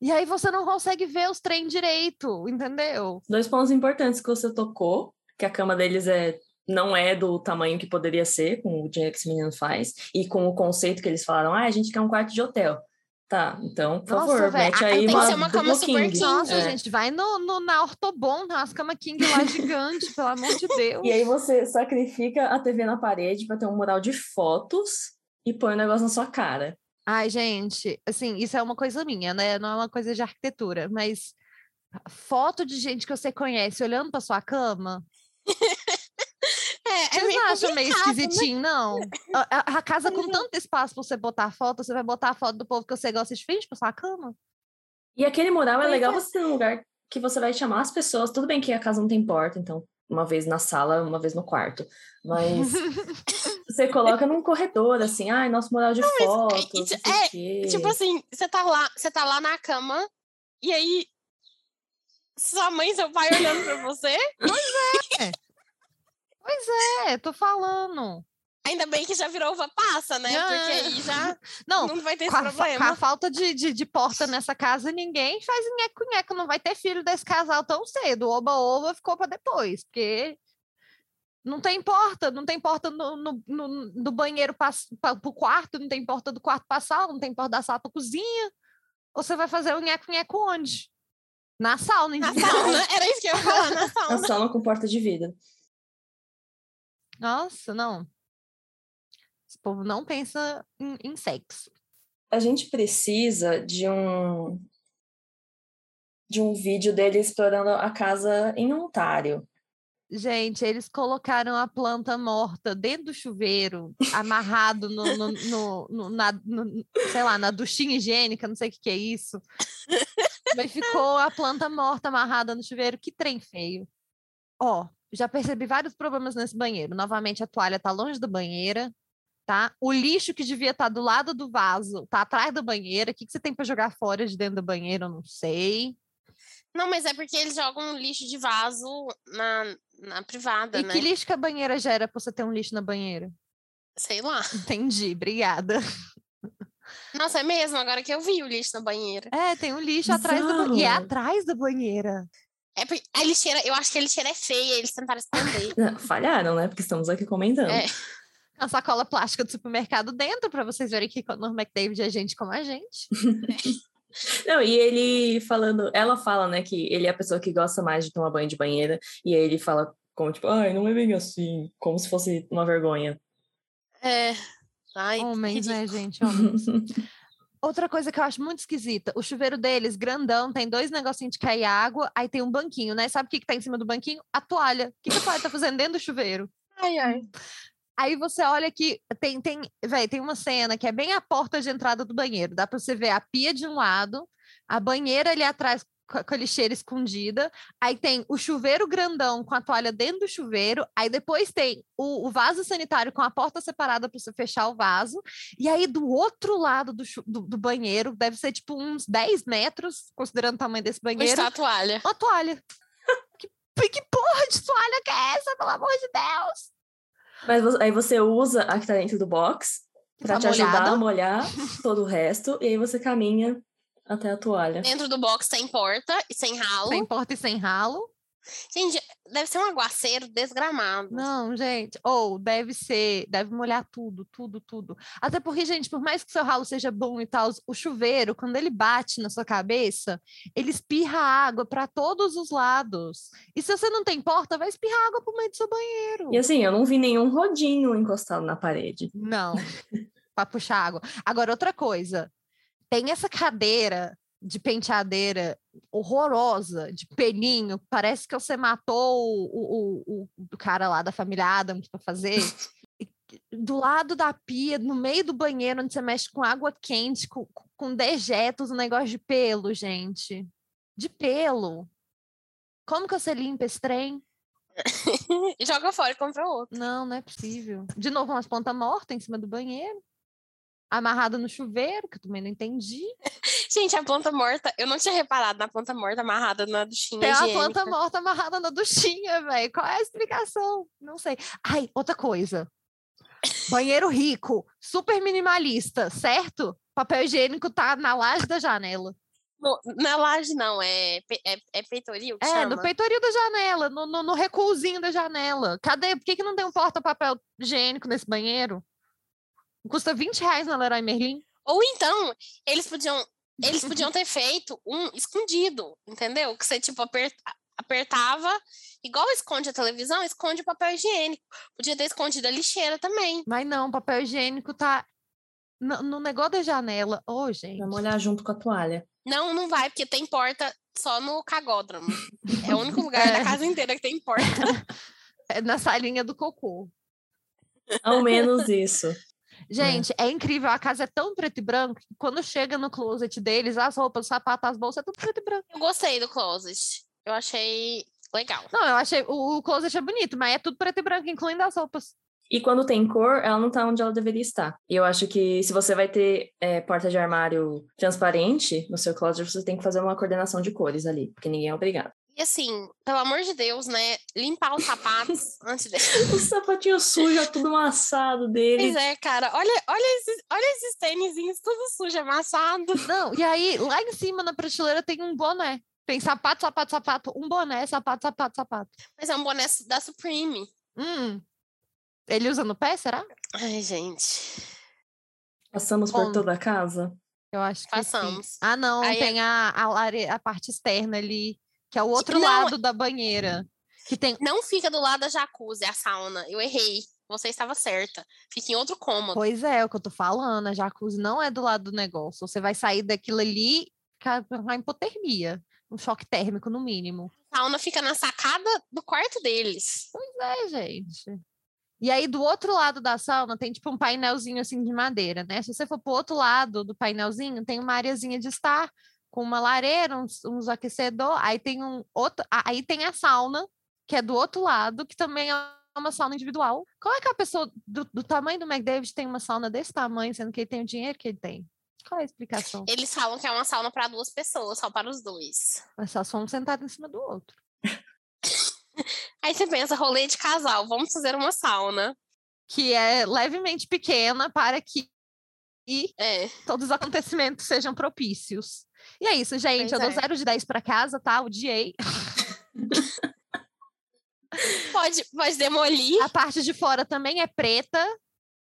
E aí você não consegue ver os trem direito, entendeu? Dois pontos importantes que você tocou, que a cama deles é não é do tamanho que poderia ser com o dinheiro que esse menino faz e com o conceito que eles falaram, ah, a gente quer um quarto de hotel. Tá, então, por Nossa, favor, véio, mete aí tem uma, que ser uma cama super king. Nossa, é. gente, vai no, no, na Ortobon, umas camas king lá gigante, pelo amor de Deus. E aí você sacrifica a TV na parede para ter um mural de fotos e põe o um negócio na sua cara. Ai, gente, assim, isso é uma coisa minha, né? Não é uma coisa de arquitetura, mas foto de gente que você conhece olhando para sua cama. É, é Vocês não acham meio né? esquisitinho, né? não? A, a, casa com tanto espaço pra você botar foto, você vai botar a foto do povo que você gosta de frente pra sua cama? E aquele mural é legal você ter um lugar que você vai chamar as pessoas. Tudo bem que a casa não tem porta, então uma vez na sala, uma vez no quarto. Mas você coloca num corredor, assim, ai, nosso mural de não, fotos. É, é tipo assim, você tá lá, você tá lá na cama, e aí sua mãe e seu pai olhando pra você? Pois é. Pois é, tô falando. Ainda bem que já virou uva passa, né? Ah, Porque aí já não, não vai ter esse problema. Com a falta de, de, de, porta nessa casa, ninguém faz nheco-nheco. Não vai ter filho desse casal tão cedo. Oba-oba ficou para depois, porque não tem porta. Não tem porta no, no, no, do banheiro para o quarto, não tem porta do quarto para sala, não tem porta da sala para cozinha. Ou você vai fazer o nheco-nheco onde? Na sauna, Na sauna, era isso que eu ia falar, na sauna. Na sauna com porta de vida. Nossa, não. Esse povo não pensa em, em sexo. A gente precisa de um de um vídeo dele explorando a casa em Ontário. Gente, eles colocaram a planta morta dentro do chuveiro, amarrado no, no, no, no na, sei lá, na duchinha higiênica, não sei o que, que é isso. Mas ficou a planta morta amarrada no chuveiro. Que trem feio. Ó, já percebi vários problemas nesse banheiro. Novamente, a toalha está longe da banheira, tá? O lixo que devia estar tá do lado do vaso está atrás da banheira. O que, que você tem para jogar fora de dentro da banheira? Eu não sei. Não, mas é porque eles jogam lixo de vaso na, na privada, e né? E que lixo que a banheira gera para você ter um lixo na banheira? Sei lá. Entendi, obrigada. Nossa, é mesmo, agora que eu vi o lixo na banheira. É, tem um lixo atrás da banheira. E é atrás da banheira. É a lixeira, eu acho que a lixeira é feia, eles tentaram esconder. falharam, né? Porque estamos aqui comentando. É. A sacola plástica do supermercado dentro, para vocês verem que Conor McDavid é gente como a gente. Não, e ele falando, ela fala, né, que ele é a pessoa que gosta mais de tomar banho de banheira, e aí ele fala como, tipo, ai, não é bem assim, como se fosse uma vergonha. É. Ai, homens, né, gente? Homens. Outra coisa que eu acho muito esquisita, o chuveiro deles, grandão, tem dois negocinhos de cair água, aí tem um banquinho, né? Sabe o que, que tá em cima do banquinho? A toalha. O que, que a toalha tá fazendo dentro do chuveiro? Ai, ai. Aí você olha que tem, tem, véi, tem uma cena que é bem a porta de entrada do banheiro. Dá para você ver a pia de um lado, a banheira ali atrás com a lixeira escondida. Aí tem o chuveiro grandão com a toalha dentro do chuveiro. Aí depois tem o, o vaso sanitário com a porta separada para você fechar o vaso. E aí do outro lado do, do, do, banheiro, deve ser tipo uns 10 metros, considerando o tamanho desse banheiro. Está a toalha. Uma toalha. que, que porra de toalha que é essa, pelo amor de Deus? Mas aí você usa a que tá dentro do box para tá te molhada. ajudar a molhar todo o resto. E aí você caminha até a toalha. Dentro do box sem porta e sem ralo. Sem porta e sem ralo. Gente, deve ser um aguaceiro desgramado. Não, gente. Ou deve ser, deve molhar tudo, tudo, tudo. Até porque, gente, por mais que seu ralo seja bom e tal, o chuveiro, quando ele bate na sua cabeça, ele espirra água para todos os lados. E se você não tem porta, vai espirrar água pro meio do seu banheiro. E assim, eu não vi nenhum rodinho encostado na parede. Não. para puxar água. Agora, outra coisa tem essa cadeira de penteadeira horrorosa, de pelinho, parece que você matou o, o, o, cara lá da família Adams para fazer. do lado da pia, no meio do banheiro, onde você mexe com água quente, com, com dejetos, um negócio de pelo, gente. De pelo. Como que você limpa esse trem? joga fora e compra outro. Não, não é possível. De novo, umas pontas mortas em cima do banheiro amarrada no chuveiro, que eu também não entendi. Gente, a planta morta, eu não tinha reparado na planta morta amarrada na duchinha. Tem a planta morta amarrada na duchinha, velho. Qual é a explicação? Não sei. Ai, outra coisa. Banheiro rico, super minimalista, certo? Papel higiênico tá na laje da janela. No, na laje não, é, é, é peitoril É, chama? no peitoril da janela, no, no, no recuozinho da janela. Cadê? Por que, que não tem um porta-papel higiênico nesse banheiro? Custa 20 reais na Leroy Merlin. Ou então, eles podiam, eles podiam ter feito um escondido, entendeu? Que você, tipo, aperta, apertava, igual esconde a televisão, esconde o papel higiênico. Podia ter escondido a lixeira também. Mas não, papel higiênico tá no, no negócio da janela. Ô, oh, gente. Vai molhar junto com a toalha. Não, não vai, porque tem porta só no cagódromo. É o único lugar é. da casa inteira que tem porta. É na salinha do cocô. Ao menos isso. Gente, é. é. incrível. A casa é tão preto e branco que quando chega no closet deles, as roupas, os sapatos, as bolsas, é tudo preto e branco. Eu gostei do closet. Eu achei legal. Não, eu achei. O, o closet é bonito, mas é tudo preto e branco, incluindo as roupas. E quando tem cor, ela não tá onde ela deveria estar. E eu acho que se você vai ter é, porta de armário transparente no seu closet, você tem que fazer uma coordenação de cores ali, porque ninguém é obrigado. E assim, pelo amor de Deus, né? Limpar os sapatos antes de. o sapatinho sujo, tudo amassado dele. Pois é, cara. Olha, olha esses, olha esses tênisinhos, tudo sujo, amassado. Não, e aí, lá em cima na prateleira tem um boné. Tem sapato, sapato, sapato, um boné, sapato, sapato, sapato. Mas é um boné da Supreme. Hum. Ele usa no pé, será? Ai, gente. Passamos Bom, por toda a casa? Eu acho que Passamos. Sim. Ah, não, Aí tem é... a, a, a, parte externa ali, que é o outro não, lado da banheira. Que tem... Não fica do lado da jacuzzi, a sauna. Eu errei. Você estava certa. Fica em outro cômodo. Pois é, é o que eu tô falando. A jacuzzi não é do lado do negócio. Você vai sair daquilo ali com a hipotermia. Um choque térmico, no mínimo. A sauna fica na sacada do quarto deles. Pois é, gente. E aí, do outro lado da sauna, tem tipo um painelzinho assim de madeira, né? Se você for pro outro lado do painelzinho, tem uma areazinha de estar com uma lareira, uns, uns aquecedor, aí tem um outro, aí tem a sauna, que é do outro lado, que também é uma sauna individual. Como é que a pessoa do, do tamanho do McDavid tem uma sauna desse tamanho, sendo que ele tem o dinheiro que ele tem? Qual é a explicação? Eles falam que é uma sauna para duas pessoas, só para os dois. Mas só são um sentado em cima do outro. Aí você pensa, rolê de casal, vamos fazer uma sauna. Que é levemente pequena para que é. todos os acontecimentos sejam propícios. E é isso, gente. Pois eu é. dou 0 de 10 para casa, tá? Odiei. pode, pode demolir. A parte de fora também é preta,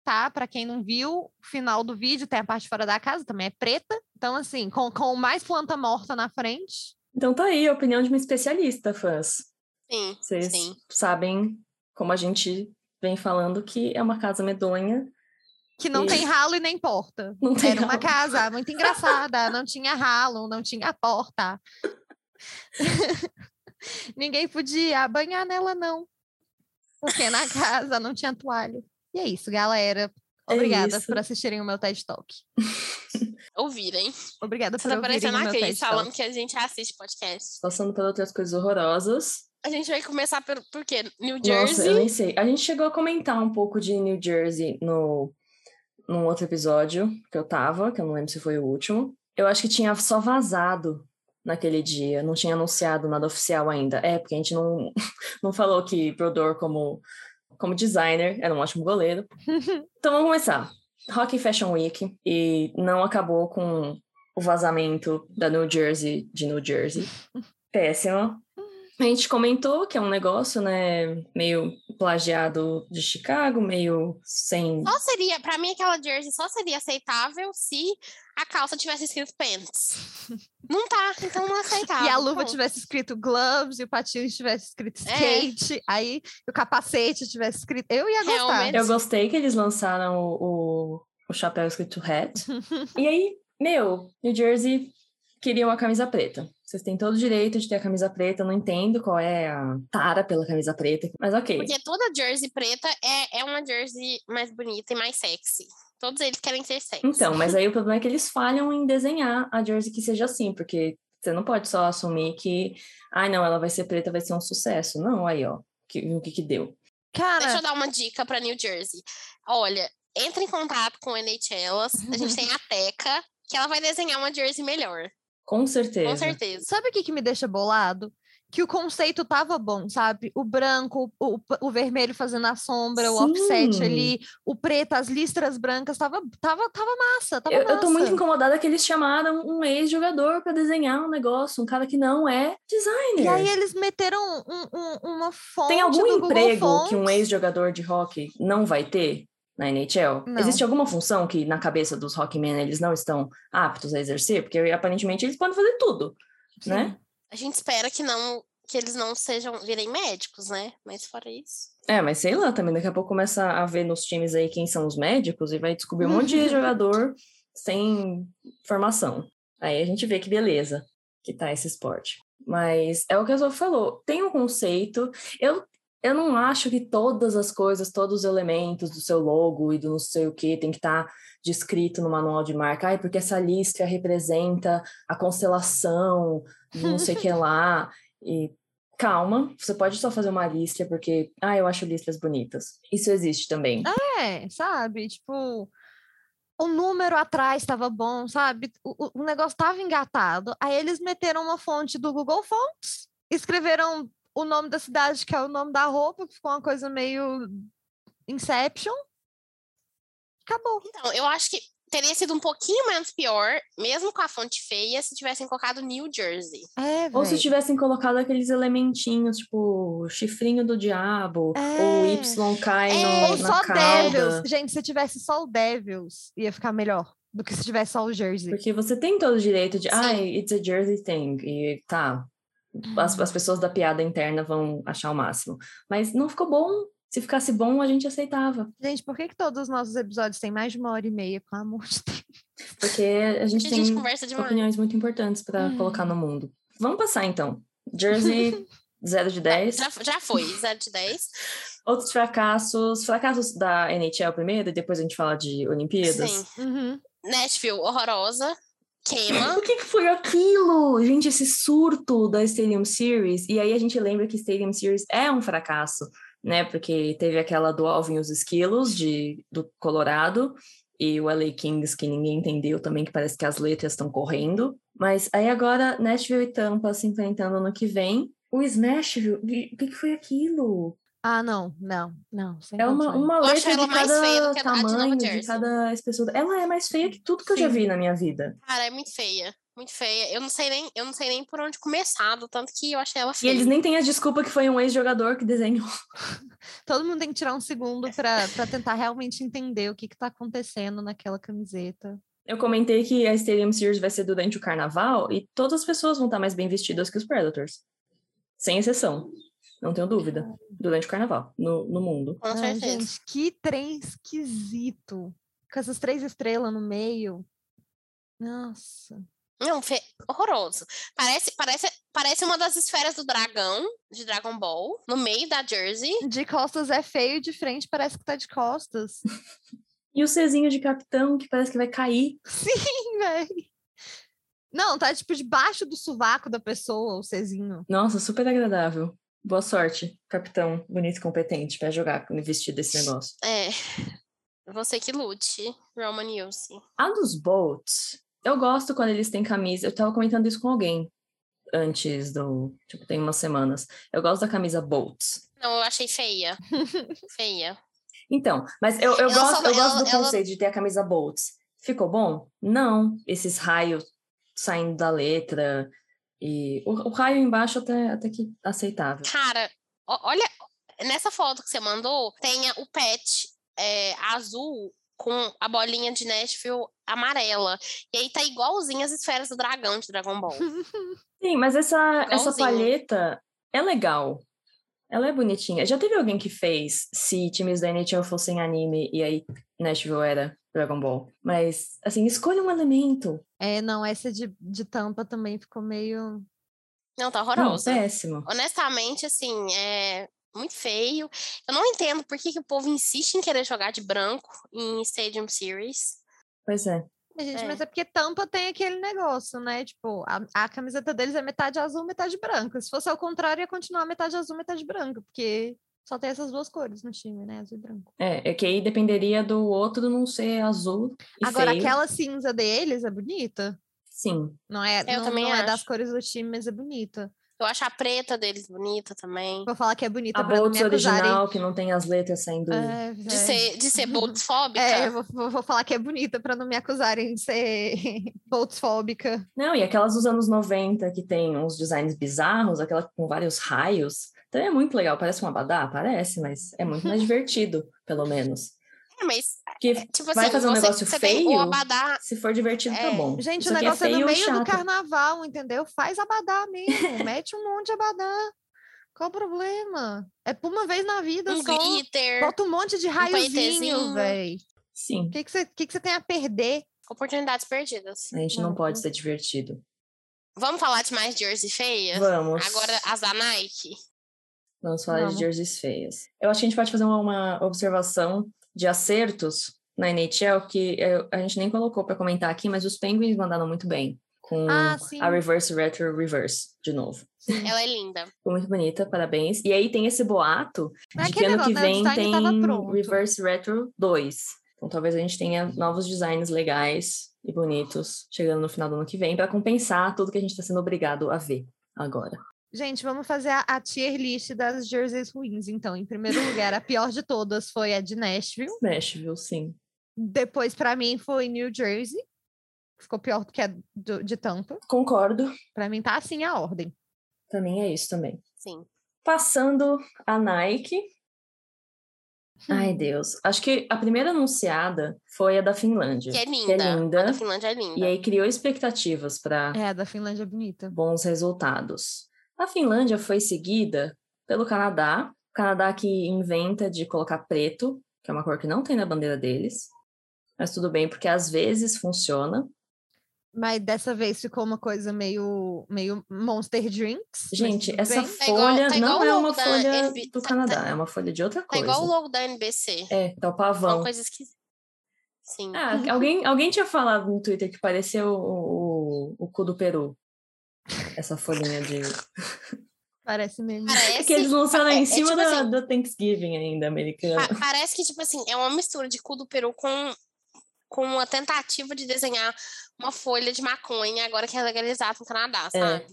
tá? Para quem não viu, o final do vídeo tem a parte de fora da casa, também é preta. Então, assim, com, com mais planta morta na frente. Então tá aí a opinião de uma especialista, fãs. Sim, Vocês sim. sabem, como a gente vem falando, que é uma casa medonha. Que não e... tem ralo e nem porta. Não tem Era ralo. uma casa muito engraçada, não tinha ralo, não tinha porta. Ninguém podia banhar nela, não. Porque na casa não tinha toalha. E é isso, galera. É Obrigada é por assistirem o meu TED Talk. Ouvirem. Obrigada por Você tá ouvirem o meu TED falando que a gente assiste podcast. Passando por outras coisas horrorosas. A gente vai começar por, por quê? New Jersey? Nossa, eu nem sei. A gente chegou a comentar um pouco de New Jersey no, num outro episódio que eu tava, que eu não lembro se foi o último. Eu acho que tinha só vazado naquele dia, não tinha anunciado nada oficial ainda. É, porque a gente não, não falou que Brodor, como, como designer, era um ótimo goleiro. então vamos começar. Rock Fashion Week e não acabou com o vazamento da New Jersey de New Jersey. Péssima. A gente comentou que é um negócio, né, meio plagiado de Chicago, meio sem. Só seria, para mim, aquela jersey só seria aceitável se a calça tivesse escrito pants. Não tá, então não é aceitável. E a luva tivesse escrito gloves, e o patins tivesse escrito é. skate, é. aí o capacete tivesse escrito. Eu ia gostar. Realmente. Eu gostei que eles lançaram o, o, o chapéu escrito hat. e aí, meu, New Jersey queria uma camisa preta. Vocês têm todo o direito de ter a camisa preta, eu não entendo qual é a tara pela camisa preta, mas ok. Porque toda jersey preta é, é uma jersey mais bonita e mais sexy. Todos eles querem ser sexy. Então, mas aí o problema é que eles falham em desenhar a jersey que seja assim, porque você não pode só assumir que, ai ah, não, ela vai ser preta, vai ser um sucesso. Não, aí ó, que, o que que deu. Cara... Deixa eu dar uma dica para New Jersey. Olha, entre em contato com o NHLas, a gente tem a Teca, que ela vai desenhar uma jersey melhor. Com certeza. Com certeza. Sabe o que, que me deixa bolado? que o conceito tava bom, sabe? O branco, o, o vermelho fazendo a sombra, Sim. o offset ali, o preto, as listras brancas, tava, tava, tava massa. Tava eu, massa. eu tô muito incomodada que eles chamaram um ex-jogador para desenhar um negócio, um cara que não é designer. E aí eles meteram um, um, uma fonte. Tem algum emprego que um ex-jogador de hockey não vai ter? Na NHL? Não. Existe alguma função que na cabeça dos Rockmen eles não estão aptos a exercer? Porque aparentemente eles podem fazer tudo, Sim. né? A gente espera que não que eles não sejam virem médicos, né? Mas fora isso. É, mas sei lá também, daqui a pouco começa a ver nos times aí quem são os médicos e vai descobrir um monte de jogador sem formação. Aí a gente vê que beleza que tá esse esporte. Mas é o que a Zoe falou, tem um conceito. Eu, eu não acho que todas as coisas, todos os elementos do seu logo e do não sei o que tem que estar tá descrito no manual de marca. Ai, porque essa lista representa a constelação, não sei o que lá. E calma, você pode só fazer uma lista porque, ah, eu acho listas bonitas. Isso existe também. É, sabe? Tipo, o número atrás estava bom, sabe? O, o negócio estava engatado. Aí eles meteram uma fonte do Google Fonts, escreveram o nome da cidade, que é o nome da roupa, que ficou uma coisa meio Inception. Acabou. Então, eu acho que teria sido um pouquinho menos pior, mesmo com a fonte feia, se tivessem colocado New Jersey. É, ou se tivessem colocado aqueles elementinhos, tipo chifrinho do diabo, é. ou Y cai é. no, ou só cauda. Devils. Gente, se tivesse só o Devils, ia ficar melhor do que se tivesse só o Jersey. Porque você tem todo o direito de, ah, it's a Jersey thing, e tá. As, as pessoas da piada interna vão achar o máximo. Mas não ficou bom, se ficasse bom, a gente aceitava. Gente, por que, que todos os nossos episódios têm mais de uma hora e meia, pelo amor de Deus? Porque a gente Porque tem a gente opiniões muito importantes para hum. colocar no mundo. Vamos passar então. Jersey, 0 de 10. Já, já foi, 0 de 10. Outros fracassos. Fracassos da NHL primeiro, e depois a gente fala de Olimpíadas. Sim. Uhum. Nashville, horrorosa. Queima. O que, foi aquilo? Gente, esse surto da Stadium Series. E aí a gente lembra que Stadium Series é um fracasso né? Porque teve aquela do Alvin e os Esquilos, de, do Colorado, e o LA Kings, que ninguém entendeu também, que parece que as letras estão correndo. Mas aí agora, Nashville e Tampa se enfrentando no que vem. O Smashville, o que foi aquilo? Ah, não, não, não. é uma, uma letra de cada tamanho, de, de cada espessura. Ela é mais feia que tudo que Sim. eu já vi na minha vida. Cara, é muito feia muito feia. Eu não sei nem, eu não sei nem por onde começar, do tanto que eu achei ela feia. E eles nem têm a desculpa que foi um ex-jogador que desenhou. Todo mundo tem que tirar um segundo para tentar realmente entender o que está acontecendo naquela camiseta. Eu comentei que a Stadium Series vai ser durante o carnaval e todas as pessoas vão estar mais bem vestidas que os Predators. Sem exceção. Não tenho dúvida. Durante o carnaval, no, no mundo. Com certeza. gente, que trem esquisito. Com essas três estrelas no meio. Nossa. Não, fe... horroroso. Parece, parece, parece uma das esferas do dragão, de Dragon Ball, no meio da Jersey. De costas é feio, de frente parece que tá de costas. e o Czinho de capitão, que parece que vai cair. Sim, velho. Não, tá tipo debaixo do sovaco da pessoa, o Czinho. Nossa, super agradável. Boa sorte, capitão bonito e competente, para jogar vestido desse negócio. É. Você que lute, Roman Yossi. A dos Bolts, eu gosto quando eles têm camisa. Eu tava comentando isso com alguém antes do. Tipo, tem umas semanas. Eu gosto da camisa Bolts. Não, eu achei feia. feia. Então, mas eu, eu gosto, só, eu gosto do ela... conceito de ter a camisa Bolts. Ficou bom? Não. Esses raios saindo da letra. E o, o raio embaixo até, até que aceitável. Cara, olha, nessa foto que você mandou, tem o pet é, azul com a bolinha de Nashville amarela. E aí tá igualzinho as esferas do dragão de Dragon Ball. Sim, mas essa, essa palheta é legal. Ela é bonitinha. Já teve alguém que fez se times da NHL fossem anime e aí Nashville era Dragon Ball. Mas, assim, escolha um elemento. É, não, essa de, de tampa também ficou meio. Não, tá horroroso. Não, péssimo. Honestamente, assim, é muito feio. Eu não entendo por que, que o povo insiste em querer jogar de branco em Stadium Series. Pois é. Gente, é. mas é porque tampa tem aquele negócio, né? Tipo, a, a, camiseta deles é metade azul, metade branca. Se fosse ao contrário, ia continuar metade azul, metade branca, porque só tem essas duas cores no time, né? Azul e branco. É, é que aí dependeria do outro não ser azul. Agora, feio. aquela cinza deles é bonita. Sim. Não é, Eu não, também não é das cores do time, mas é bonita. Eu acho a preta deles bonita também. Vou falar que é bonita a pra não me original, acusarem. que não tem as letras saindo. É, De é. ser, de ser boltsfóbica. É, eu vou, vou- vou falar que é bonita pra não me acusarem de ser boltsfóbica. Não, e aquelas dos anos 90 que tem uns designs bizarros, aquela com vários raios. Então é muito legal. Parece um abadá? Parece, mas é muito mais divertido, pelo menos. É, mas, Porque tipo Vai assim, fazer um negócio feio? abadá. se for divertido, tá É. bom. Gente, Isso o aqui negócio é, feio no e meio do chato. carnaval, entendeu? Faz abadá mesmo. Mete um monte de abadá. Qual o problema? É por uma vez na vida Um só. glitter, Bota um monte de raiozinho, paetezinho. véi. Sim, O que que você que que você tem a perder? oportunidades perdidas. a gente não Não, pode ser divertido. Vamos falar de mais jersey feia? Vamos. Agora as da Nike. Vamos falar Vamos. de jerseys feias. Eu acho que a gente pode fazer uma, uma observação de acertos na NHL que eu- a gente nem colocou para comentar aqui, mas os Penguins mandaram muito bem. Com Ah, a Reverse Retro Reverse, de novo. Ela é linda. Ficou muito bonita, parabéns. E aí tem esse boato É de que ano que negócio, né? Vem tem. Reverse Retro 2. Então talvez a gente tenha novos designs legais e bonitos chegando no final do ano que vem para compensar tudo que a gente está sendo obrigado a ver agora. Gente, vamos fazer a, a tier list das jerseys ruins, então. Em primeiro lugar, a pior de todas foi a de Nashville. Nashville, sim. Depois, pra mim, foi New Jersey. Ficou pior do que a do- de Tampa. Concordo. Pra mim, tá assim a ordem. Pra mim é isso também. Sim. Passando a Nike. Hum. Ai, Deus. Acho que a primeira anunciada foi a da Finlândia. Que é Que linda. é A linda. da Finlândia é linda. E aí criou expectativas para É, a da Finlândia é bonita. bons resultados. A Finlândia foi seguida pelo Canadá. O Canadá que inventa de colocar preto, que é uma cor que não tem na bandeira deles. Mas tudo bem, porque às vezes funciona. Mas dessa vez ficou uma coisa meio, meio Monster Drinks. Gente, essa bem. Tá igual- folha tá igual não o é logo uma folha NB do tá- Canadá, tá- é uma folha de outra Tá coisa. igual o logo da NBC. É, tá o Uma pavão. coisa esquisita. Sim. Ah, alguém, alguém tinha falado no Twitter que pareceu o, o, o cu do Peru. Essa folhinha de. Parece mesmo. Parece, É que eles lançaram é- em é cima tipo da, assim, da Thanksgiving ainda, americana. pa- parece que, tipo assim, é uma mistura de cu do peru com, com uma tentativa de desenhar uma folha de maconha agora que é legalizado no Canadá, É. sabe?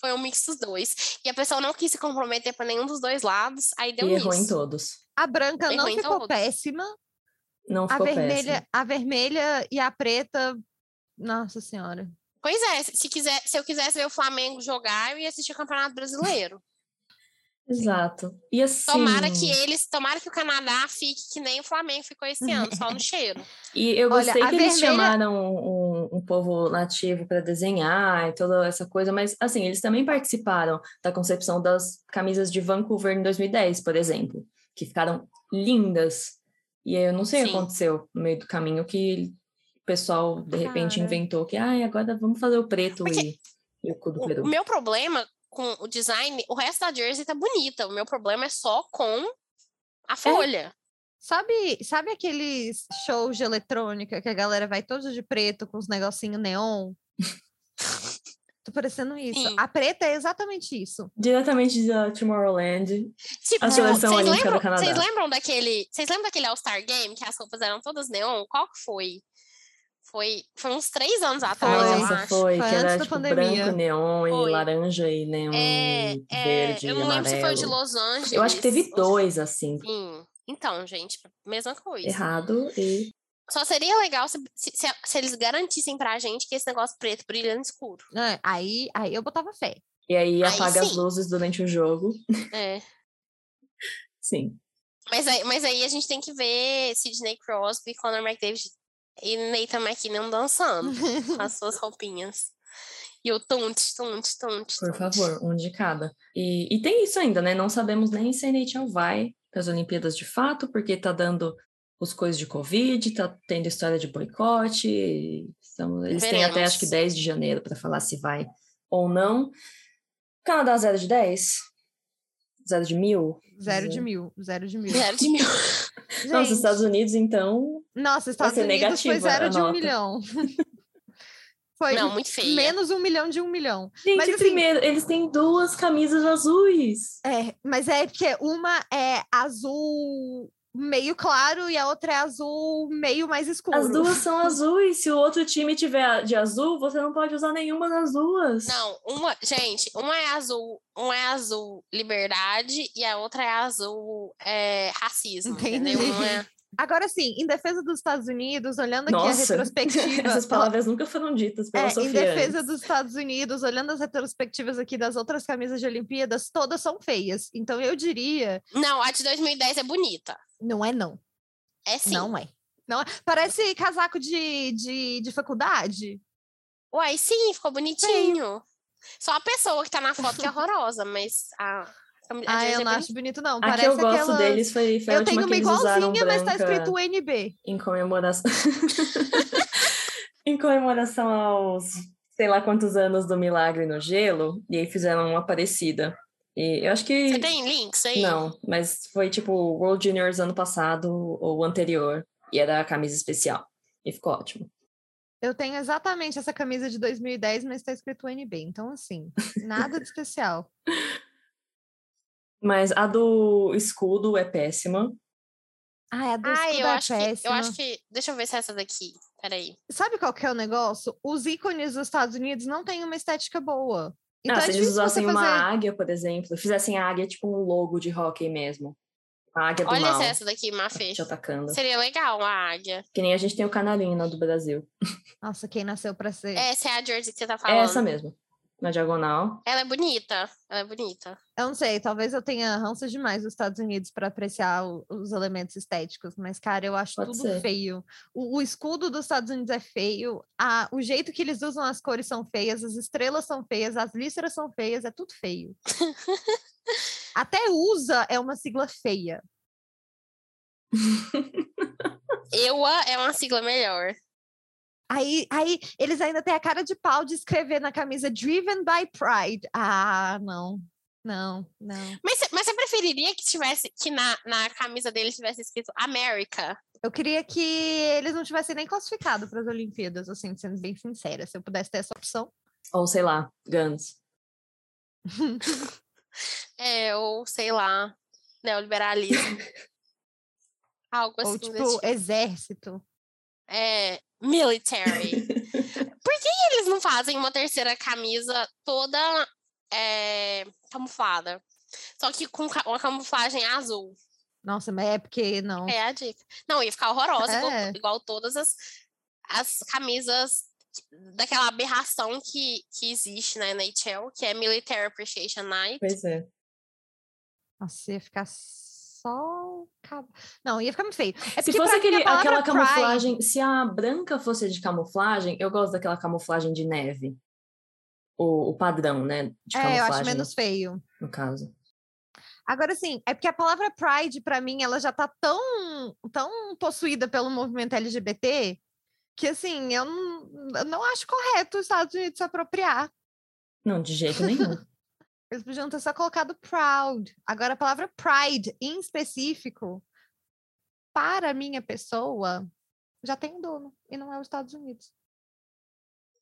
Foi um mix dos dois. E a pessoa não quis se comprometer pra nenhum dos dois lados, aí deu E errou em todos. A branca não Errou em ficou todos. péssima. Não A ficou vermelha, péssimo. a vermelha e a preta. Nossa senhora. Pois é, se, quiser, se eu quisesse ver o Flamengo jogar, eu ia assistir o Campeonato Brasileiro. Exato. E assim. Tomara que eles, tomara que o Canadá fique que nem o Flamengo ficou esse ano, só no cheiro. E eu Olha, gostei a que eles vermelha- chamaram um, um povo nativo para desenhar e toda essa coisa, mas assim, eles também participaram da concepção das camisas de Vancouver em 2010, por exemplo, que ficaram lindas. E aí eu não sei o que Sim. aconteceu no meio do caminho que pessoal de repente Cara. inventou que ah, agora vamos fazer o preto e, e o cu do O, peru. o meu problema com o design, o resto da jersey tá bonita. O meu problema é só com a folha. Sabe, sabe aqueles shows de eletrônica que a galera vai todos de preto com os negocinhos neon? Tô parecendo isso. Sim. A preta é exatamente isso. Diretamente da Tomorrowland. Tipo, A seleção vocês olímpica do lembram, Canadá. vocês lembram daquele, vocês lembram daquele All-Star Game que as roupas eram todas neon? Qual que foi? Foi, foi uns três anos atrás, eu Nossa, acho. foi, Foi que antes era da tipo pandemia. branco, neon e Foi. laranja e neon É, e é, verde eu e não lembro se foi o de amarelo. Los Angeles. Eu acho que teve dois, assim, Sim. Então, gente, mesma coisa. errado e... Só seria legal se, se, se- se eles garantissem pra gente que esse negócio preto brilha no escuro. É, aí, aí eu botava fé. E aí Aí apaga as luzes durante o jogo. É. Sim. Mas aí, mas aí a gente tem que ver Sidney Crosby, Conor McDavid e Nathan McKinnon dançando com as suas roupinhas. E o tunt, tunt, tunt. Por favor, um de cada. E, e tem isso ainda, né? Não sabemos nem se a NHL vai para as Olimpíadas de fato, porque tá dando os coisas de Covid, tá tendo história de boicote. estamos- eles têm até acho que Veremos. 10 de janeiro para falar se vai ou não. Canadá 0 de 10? 0 de mil? Zero de Zero. mil, zero de mil. Zero de mil. Nossa, Estados Unidos, então. Nossa, Estados Unidos foi negativa zero a de um milhão. Foi Não, muito feia. menos um milhão de um milhão. Gente, Mas, assim- primeiro, eles têm duas camisas azuis. É, mas é porque uma é azul meio claro e a outra é azul meio mais escuro. As duas são azuis. Se o outro time tiver de azul, você não pode usar nenhuma das duas. Não, uma, gente, uma é azul, uma é azul liberdade e a outra é azul é, racismo, Entendi. entendeu? Uma é... Agora sim, em defesa dos Estados Unidos, olhando Nossa, aqui a retrospectiva. Essas palavras nunca foram ditas pela é, Sofia. Em defesa dos Estados Unidos, olhando as retrospectivas aqui das outras camisas de Olimpíadas, todas são feias. Então eu diria. Não, a de 2010 é bonita. Não é, não. É sim. Não é. Não é. Parece casaco de, de, de faculdade. Uai, sim, ficou bonitinho. Só a pessoa que tá na foto que é horrorosa, mas a. Ah, eu é não acho bonito, não. A Parece que eu gosto aquelas... deles foi, foi Eu tenho uma igualzinha, mas tá escrito UNB. Em comemoração. em comemoração aos sei lá quantos anos do Milagre no Gelo, e aí fizeram uma parecida. E eu acho que. Você tem links aí? Não, mas foi tipo World Juniors ano passado ou anterior, e era a camisa especial. E ficou ótimo. Eu tenho exatamente essa camisa de 2010, mas está escrito UNB. Então, assim, nada de especial. Mas a do escudo é péssima. Ah, a do escudo eu é acho péssima. Que, eu acho que. Deixa eu ver se é essa daqui. Peraí. Sabe qual que é o negócio? Os ícones dos Estados Unidos não têm uma estética boa. Então ah, é se eles usassem fazer... uma águia, por exemplo, fizessem a águia tipo um logo de hockey mesmo. A águia do Olha mal. essa daqui, Mafê. Te atacando. Seria legal uma águia. Que nem a gente tem o canarinho do Brasil. Nossa, quem nasceu pra ser? Essa é a jersey que você tá falando. É essa mesmo na diagonal. Ela é bonita, ela é bonita. Eu não sei, talvez eu tenha ranço demais dos Estados Unidos para apreciar o, os elementos estéticos, mas, cara, eu acho Pode tudo ser. feio. O, o, escudo dos Estados Unidos é feio, a, o jeito que eles usam as cores são feias, as estrelas são feias, as listras são feias, é tudo feio. Até USA é uma sigla feia. EUA é uma sigla melhor. Aí, aí eles ainda têm a cara de pau de escrever na camisa Driven by Pride. Ah, não. Não, não. Mas, mas você preferiria que tivesse que na, na camisa dele tivesse escrito América? Eu queria que eles não tivessem nem classificado para as Olimpíadas, assim, sendo bem sincera. Se eu pudesse ter essa opção. Ou sei lá, Guns. é, ou sei lá, neoliberalismo. Algo assim. Ou tipo, tipo, exército. É, military. Por que eles não fazem uma terceira camisa toda é, camuflada? Só que com uma camuflagem azul. Nossa, mas é porque não. É a dica. Não, ia ficar horrorosa, é. igual, igual, todas as, as camisas daquela aberração que, que existe na NHL, que é Military Appreciation Night. Pois é. Nossa, ia ficar só. Não, ia ficar muito feio. É se fosse aquele, aquela camuflagem, pride... se a branca fosse de camuflagem, eu gosto daquela camuflagem de neve. O, o padrão, né? De é, eu acho menos feio. No caso. Agora, sim, é porque a palavra pride, para mim, ela já tá tão, tão possuída pelo movimento LGBT que, assim, eu não, eu não acho correto os Estados Unidos se apropriar. Não, de jeito nenhum. Eles podiam ter só colocado proud. Agora, a palavra pride, em específico, para a minha pessoa, já tem um dono, e não é os Estados Unidos.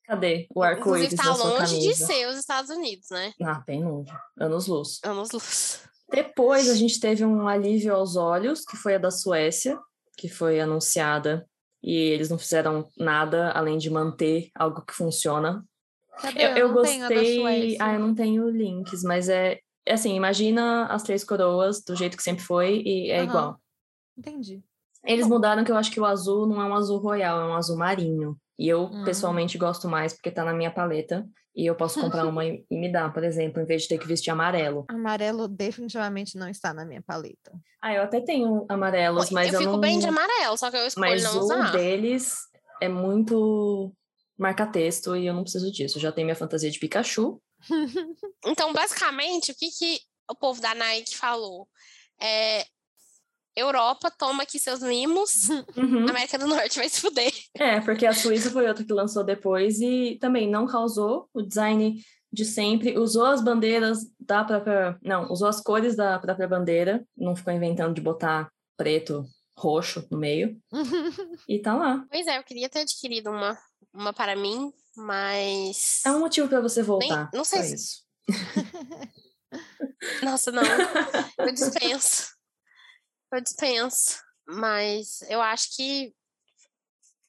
Cadê o arco-íris tá longe de ser os Estados Unidos, né? Ah, bem longe. Anos luz. Anos luz. Depois a gente teve um alívio aos olhos, que foi a da Suécia, que foi anunciada. E eles não fizeram nada além de manter algo que funciona Cadê? Eu, eu, eu gostei. Ah, eu não tenho links, mas é, é assim, imagina as três coroas do jeito que sempre foi e é uhum. igual. Entendi. Eles mudaram que eu acho que o azul não é um azul royal, é um azul marinho. E eu, uhum. pessoalmente, gosto mais porque tá na minha paleta. E eu posso comprar uma e me dar, por exemplo, em vez de ter que vestir amarelo. Amarelo definitivamente não está na minha paleta. Ah, eu até tenho amarelos, mas eu, eu não... fico bem de amarelo, só que eu escolho mas não usar. Mas o deles é muito marca-texto e eu não preciso disso. Eu já tenho minha fantasia de Pikachu. então, basicamente, o que, que o povo da Nike falou? É, Europa toma aqui seus mimos, uhum. América do Norte vai se fuder. É, porque a Suíça foi outra que lançou depois e também não causou o design de sempre, usou as bandeiras da própria. Não, usou as cores da própria bandeira, não ficou inventando de botar preto, roxo no meio. e tá lá. Pois é, eu queria ter adquirido uma uma para mim, mas. É um motivo para você voltar. Nem, não sei se. Isso. Nossa, não. Eu dispenso. eu dispenso. Mas eu acho que.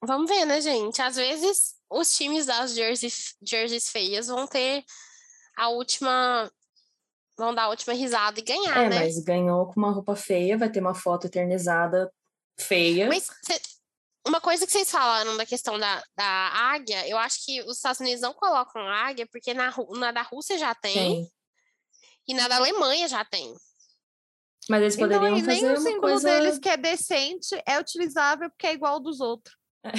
Vamos ver, né, gente? Às vezes os times das jerseys, jerseys feias vão ter a última. Vão dar a última risada e ganhar, é, né? Mas ganhou com uma roupa feia, vai ter uma foto eternizada feia. Mas cê, uma coisa que vocês falaram da questão da, da águia, eu acho que os Estados Unidos não colocam águia, porque na, na da Rússia já tem, tem. e na da Alemanha já tem. Mas eles então, poderiam então, fazer nem o símbolo coisa... deles que é decente é utilizável porque é igual ao dos outros. É.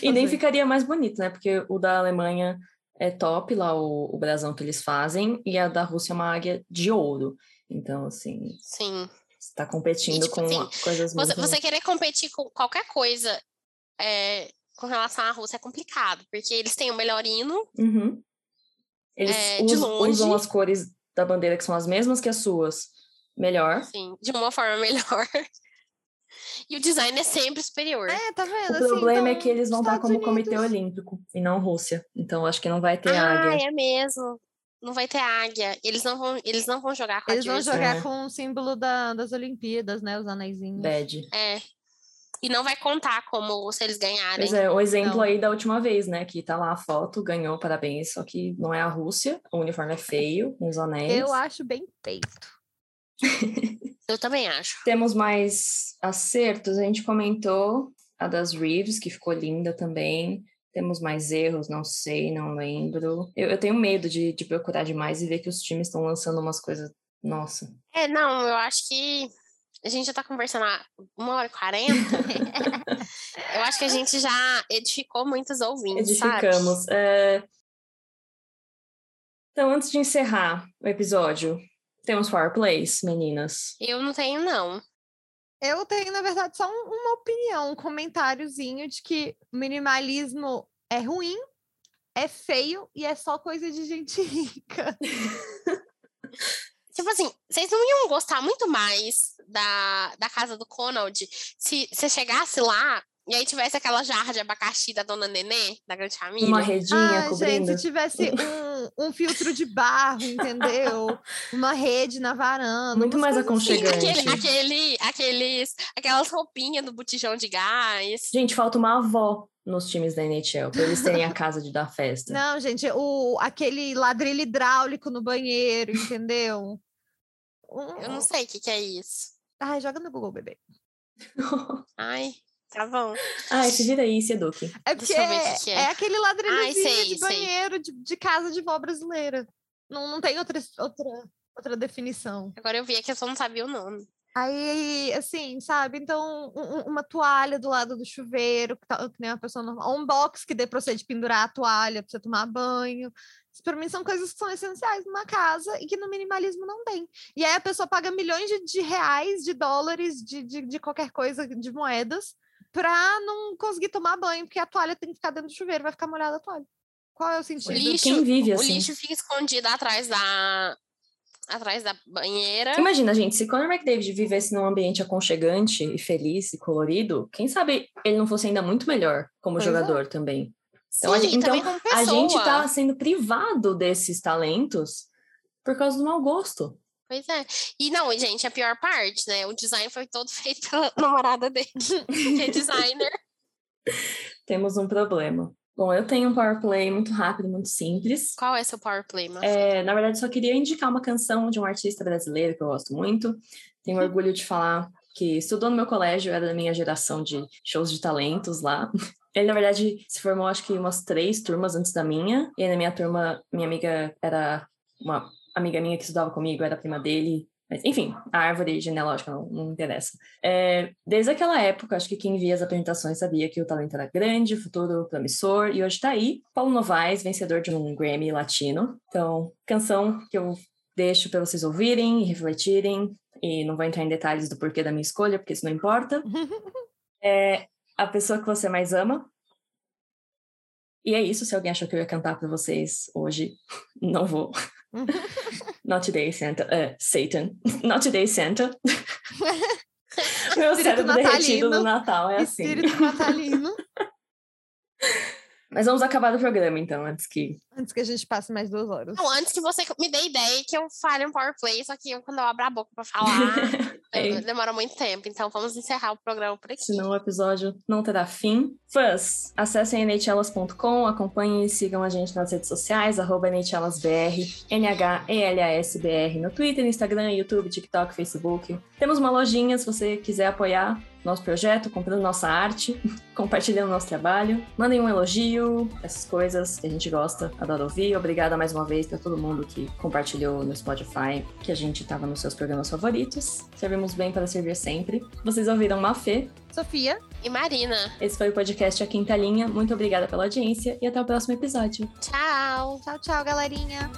E nem ficaria mais bonito, né? Porque o da Alemanha é top lá, o, o brasão que eles fazem, e a da Rússia é uma águia de ouro. Então, assim. Sim. Está competindo e, tipo, com assim, coisas você, muito... você querer competir com qualquer coisa é, com relação à Rússia é complicado, porque eles têm o melhor hino. Uhum. Eles é, usam, usam as cores da bandeira que são as mesmas que as suas. Melhor. Sim, de uma forma melhor. E o design é sempre superior. É, tá vendo? O assim, problema é então, é que eles vão estar como Unidos... Comitê Olímpico e não Rússia. Então acho que não vai ter ah, águia. Ah, é mesmo. Não vai ter águia. Eles não vão, eles não vão jogar com Eles vão jogar é. com o símbolo da, das Olimpíadas, né? Os anéisinhos. Bad. É. E não vai contar como se eles ganharem. Pois é, o exemplo não. aí da última vez, né? Que tá lá a foto, ganhou, parabéns. Só que não é a Rússia, o uniforme é feio, com os anéis. Eu acho bem feito. Eu também acho. Temos mais acertos. A gente comentou a das Reeves, que ficou linda também. Temos mais erros, não sei, não lembro. Eu, eu tenho medo de, de procurar demais e ver que os times estão lançando umas coisas. Nossa. É, não, eu acho que a gente já tá conversando há uma hora e quarenta. eu acho que a gente já edificou muitos ouvintes. Edificamos. É... Então, antes de encerrar o episódio, temos Power Plays, meninas? Eu não tenho, não. Eu tenho, na verdade, só uma opinião, um comentáriozinho de que minimalismo é ruim, é feio e é só coisa de gente rica. tipo assim, vocês não iam gostar muito mais da, da casa do Conald se você chegasse lá e aí tivesse aquela jarra de abacaxi da dona Nenê, da grande família. Uma redinha ah, cobrindo. gente, se tivesse um, um filtro de barro, entendeu? Uma rede na varanda. Muito mais aconchegante. Sim, aquele, aquele, aqueles, aquelas roupinhas do botijão de gás. Gente, falta uma avó nos times da NHL, para eles terem a casa de dar festa. Não, gente, o, aquele ladrilho hidráulico no banheiro, entendeu? Eu não sei o que, que é isso. Ai, joga no Google, bebê. Ai. Tá bom. Ah, se vira aí, se eduque. É porque é, que é. é, aquele ladrilhozinho Ai, de banheiro de, de, casa de vó brasileira. Não, não tem outra, outra, outra definição. Agora eu vi que eu só não sabia o nome. Aí, assim, sabe? Então, um, uma toalha do lado do chuveiro, que, tá, que nem uma pessoa normal. Um box que dê pra você de pendurar a toalha pra você tomar banho. Isso, pra mim, são coisas que são essenciais numa casa e que no minimalismo não tem. E aí a pessoa paga milhões de, de reais, de dólares, de, de, de qualquer coisa, de moedas, pra não conseguir tomar banho, porque a toalha tem que ficar dentro do chuveiro, vai ficar molhada a toalha. Qual é o sentido? O lixo, Quem vive assim? O lixo fica escondido atrás da atrás da banheira. Imagina, gente, se Conor McDavid vivesse num ambiente aconchegante e feliz e colorido, quem sabe ele não fosse ainda muito melhor como pois é. jogador é. também. Então, Sim, a, gente, então a gente tá sendo privado desses talentos por causa do mau gosto. Pois é. E não, gente, a pior parte, né? O design foi todo feito pela namorada dele, que é designer. Temos um problema. Bom, eu tenho um power play muito rápido, muito simples. Qual é seu power play, É, na verdade, só queria indicar uma canção de um artista brasileiro que eu gosto muito. Tenho orgulho de falar que estudou no meu colégio, era da minha geração de shows de talentos lá. Ele, na verdade, se formou acho que umas três turmas antes da minha. E aí, na minha turma, minha amiga era uma amiga minha que estudava comigo era prima dele. Mas, enfim, a árvore genealógica não, não interessa. É, desde aquela época, acho que quem via as apresentações sabia que o talento era grande, futuro promissor, e hoje está aí, Paulo Novaes, vencedor de um Grammy latino. Então, canção que eu deixo para vocês ouvirem e refletirem, e não vou entrar em detalhes do porquê da minha escolha, porque isso não importa. É a pessoa que você mais ama. E é isso, se alguém achou que eu ia cantar para vocês hoje, não vou. Not today, Santa. Uh, Satan. Not today, Santa. Meu Espírito cérebro natalino. derretido no Natal é assim. Espírito natalino. Mas vamos acabar o programa, então, antes que. Antes que a gente passe mais duas horas. Não, antes que você me dê ideia que eu fale um power play, só que eu, quando eu abro a boca pra falar, é. demora muito tempo. Então vamos encerrar o programa por aqui. Senão o episódio não terá fim. Fãs, acessem nhlas.com, acompanhem e sigam a gente nas redes sociais, arroba N-H-E-L-A-S-B-R no Twitter, Instagram, YouTube, TikTok, Facebook. Temos uma lojinha, se você quiser apoiar nosso projeto, comprando nossa arte, compartilhando nosso trabalho. Mandem um elogio, essas coisas que a gente gosta, adora ouvir. Obrigada mais uma vez para todo mundo que compartilhou no Spotify, que a gente estava nos seus programas favoritos. Servimos bem para servir sempre. Vocês ouviram Mafê, Sofia e Marina. Esse foi o podcast A Quinta Linha. Muito obrigada pela audiência e até o próximo episódio. Tchau. Tchau, tchau, galerinha.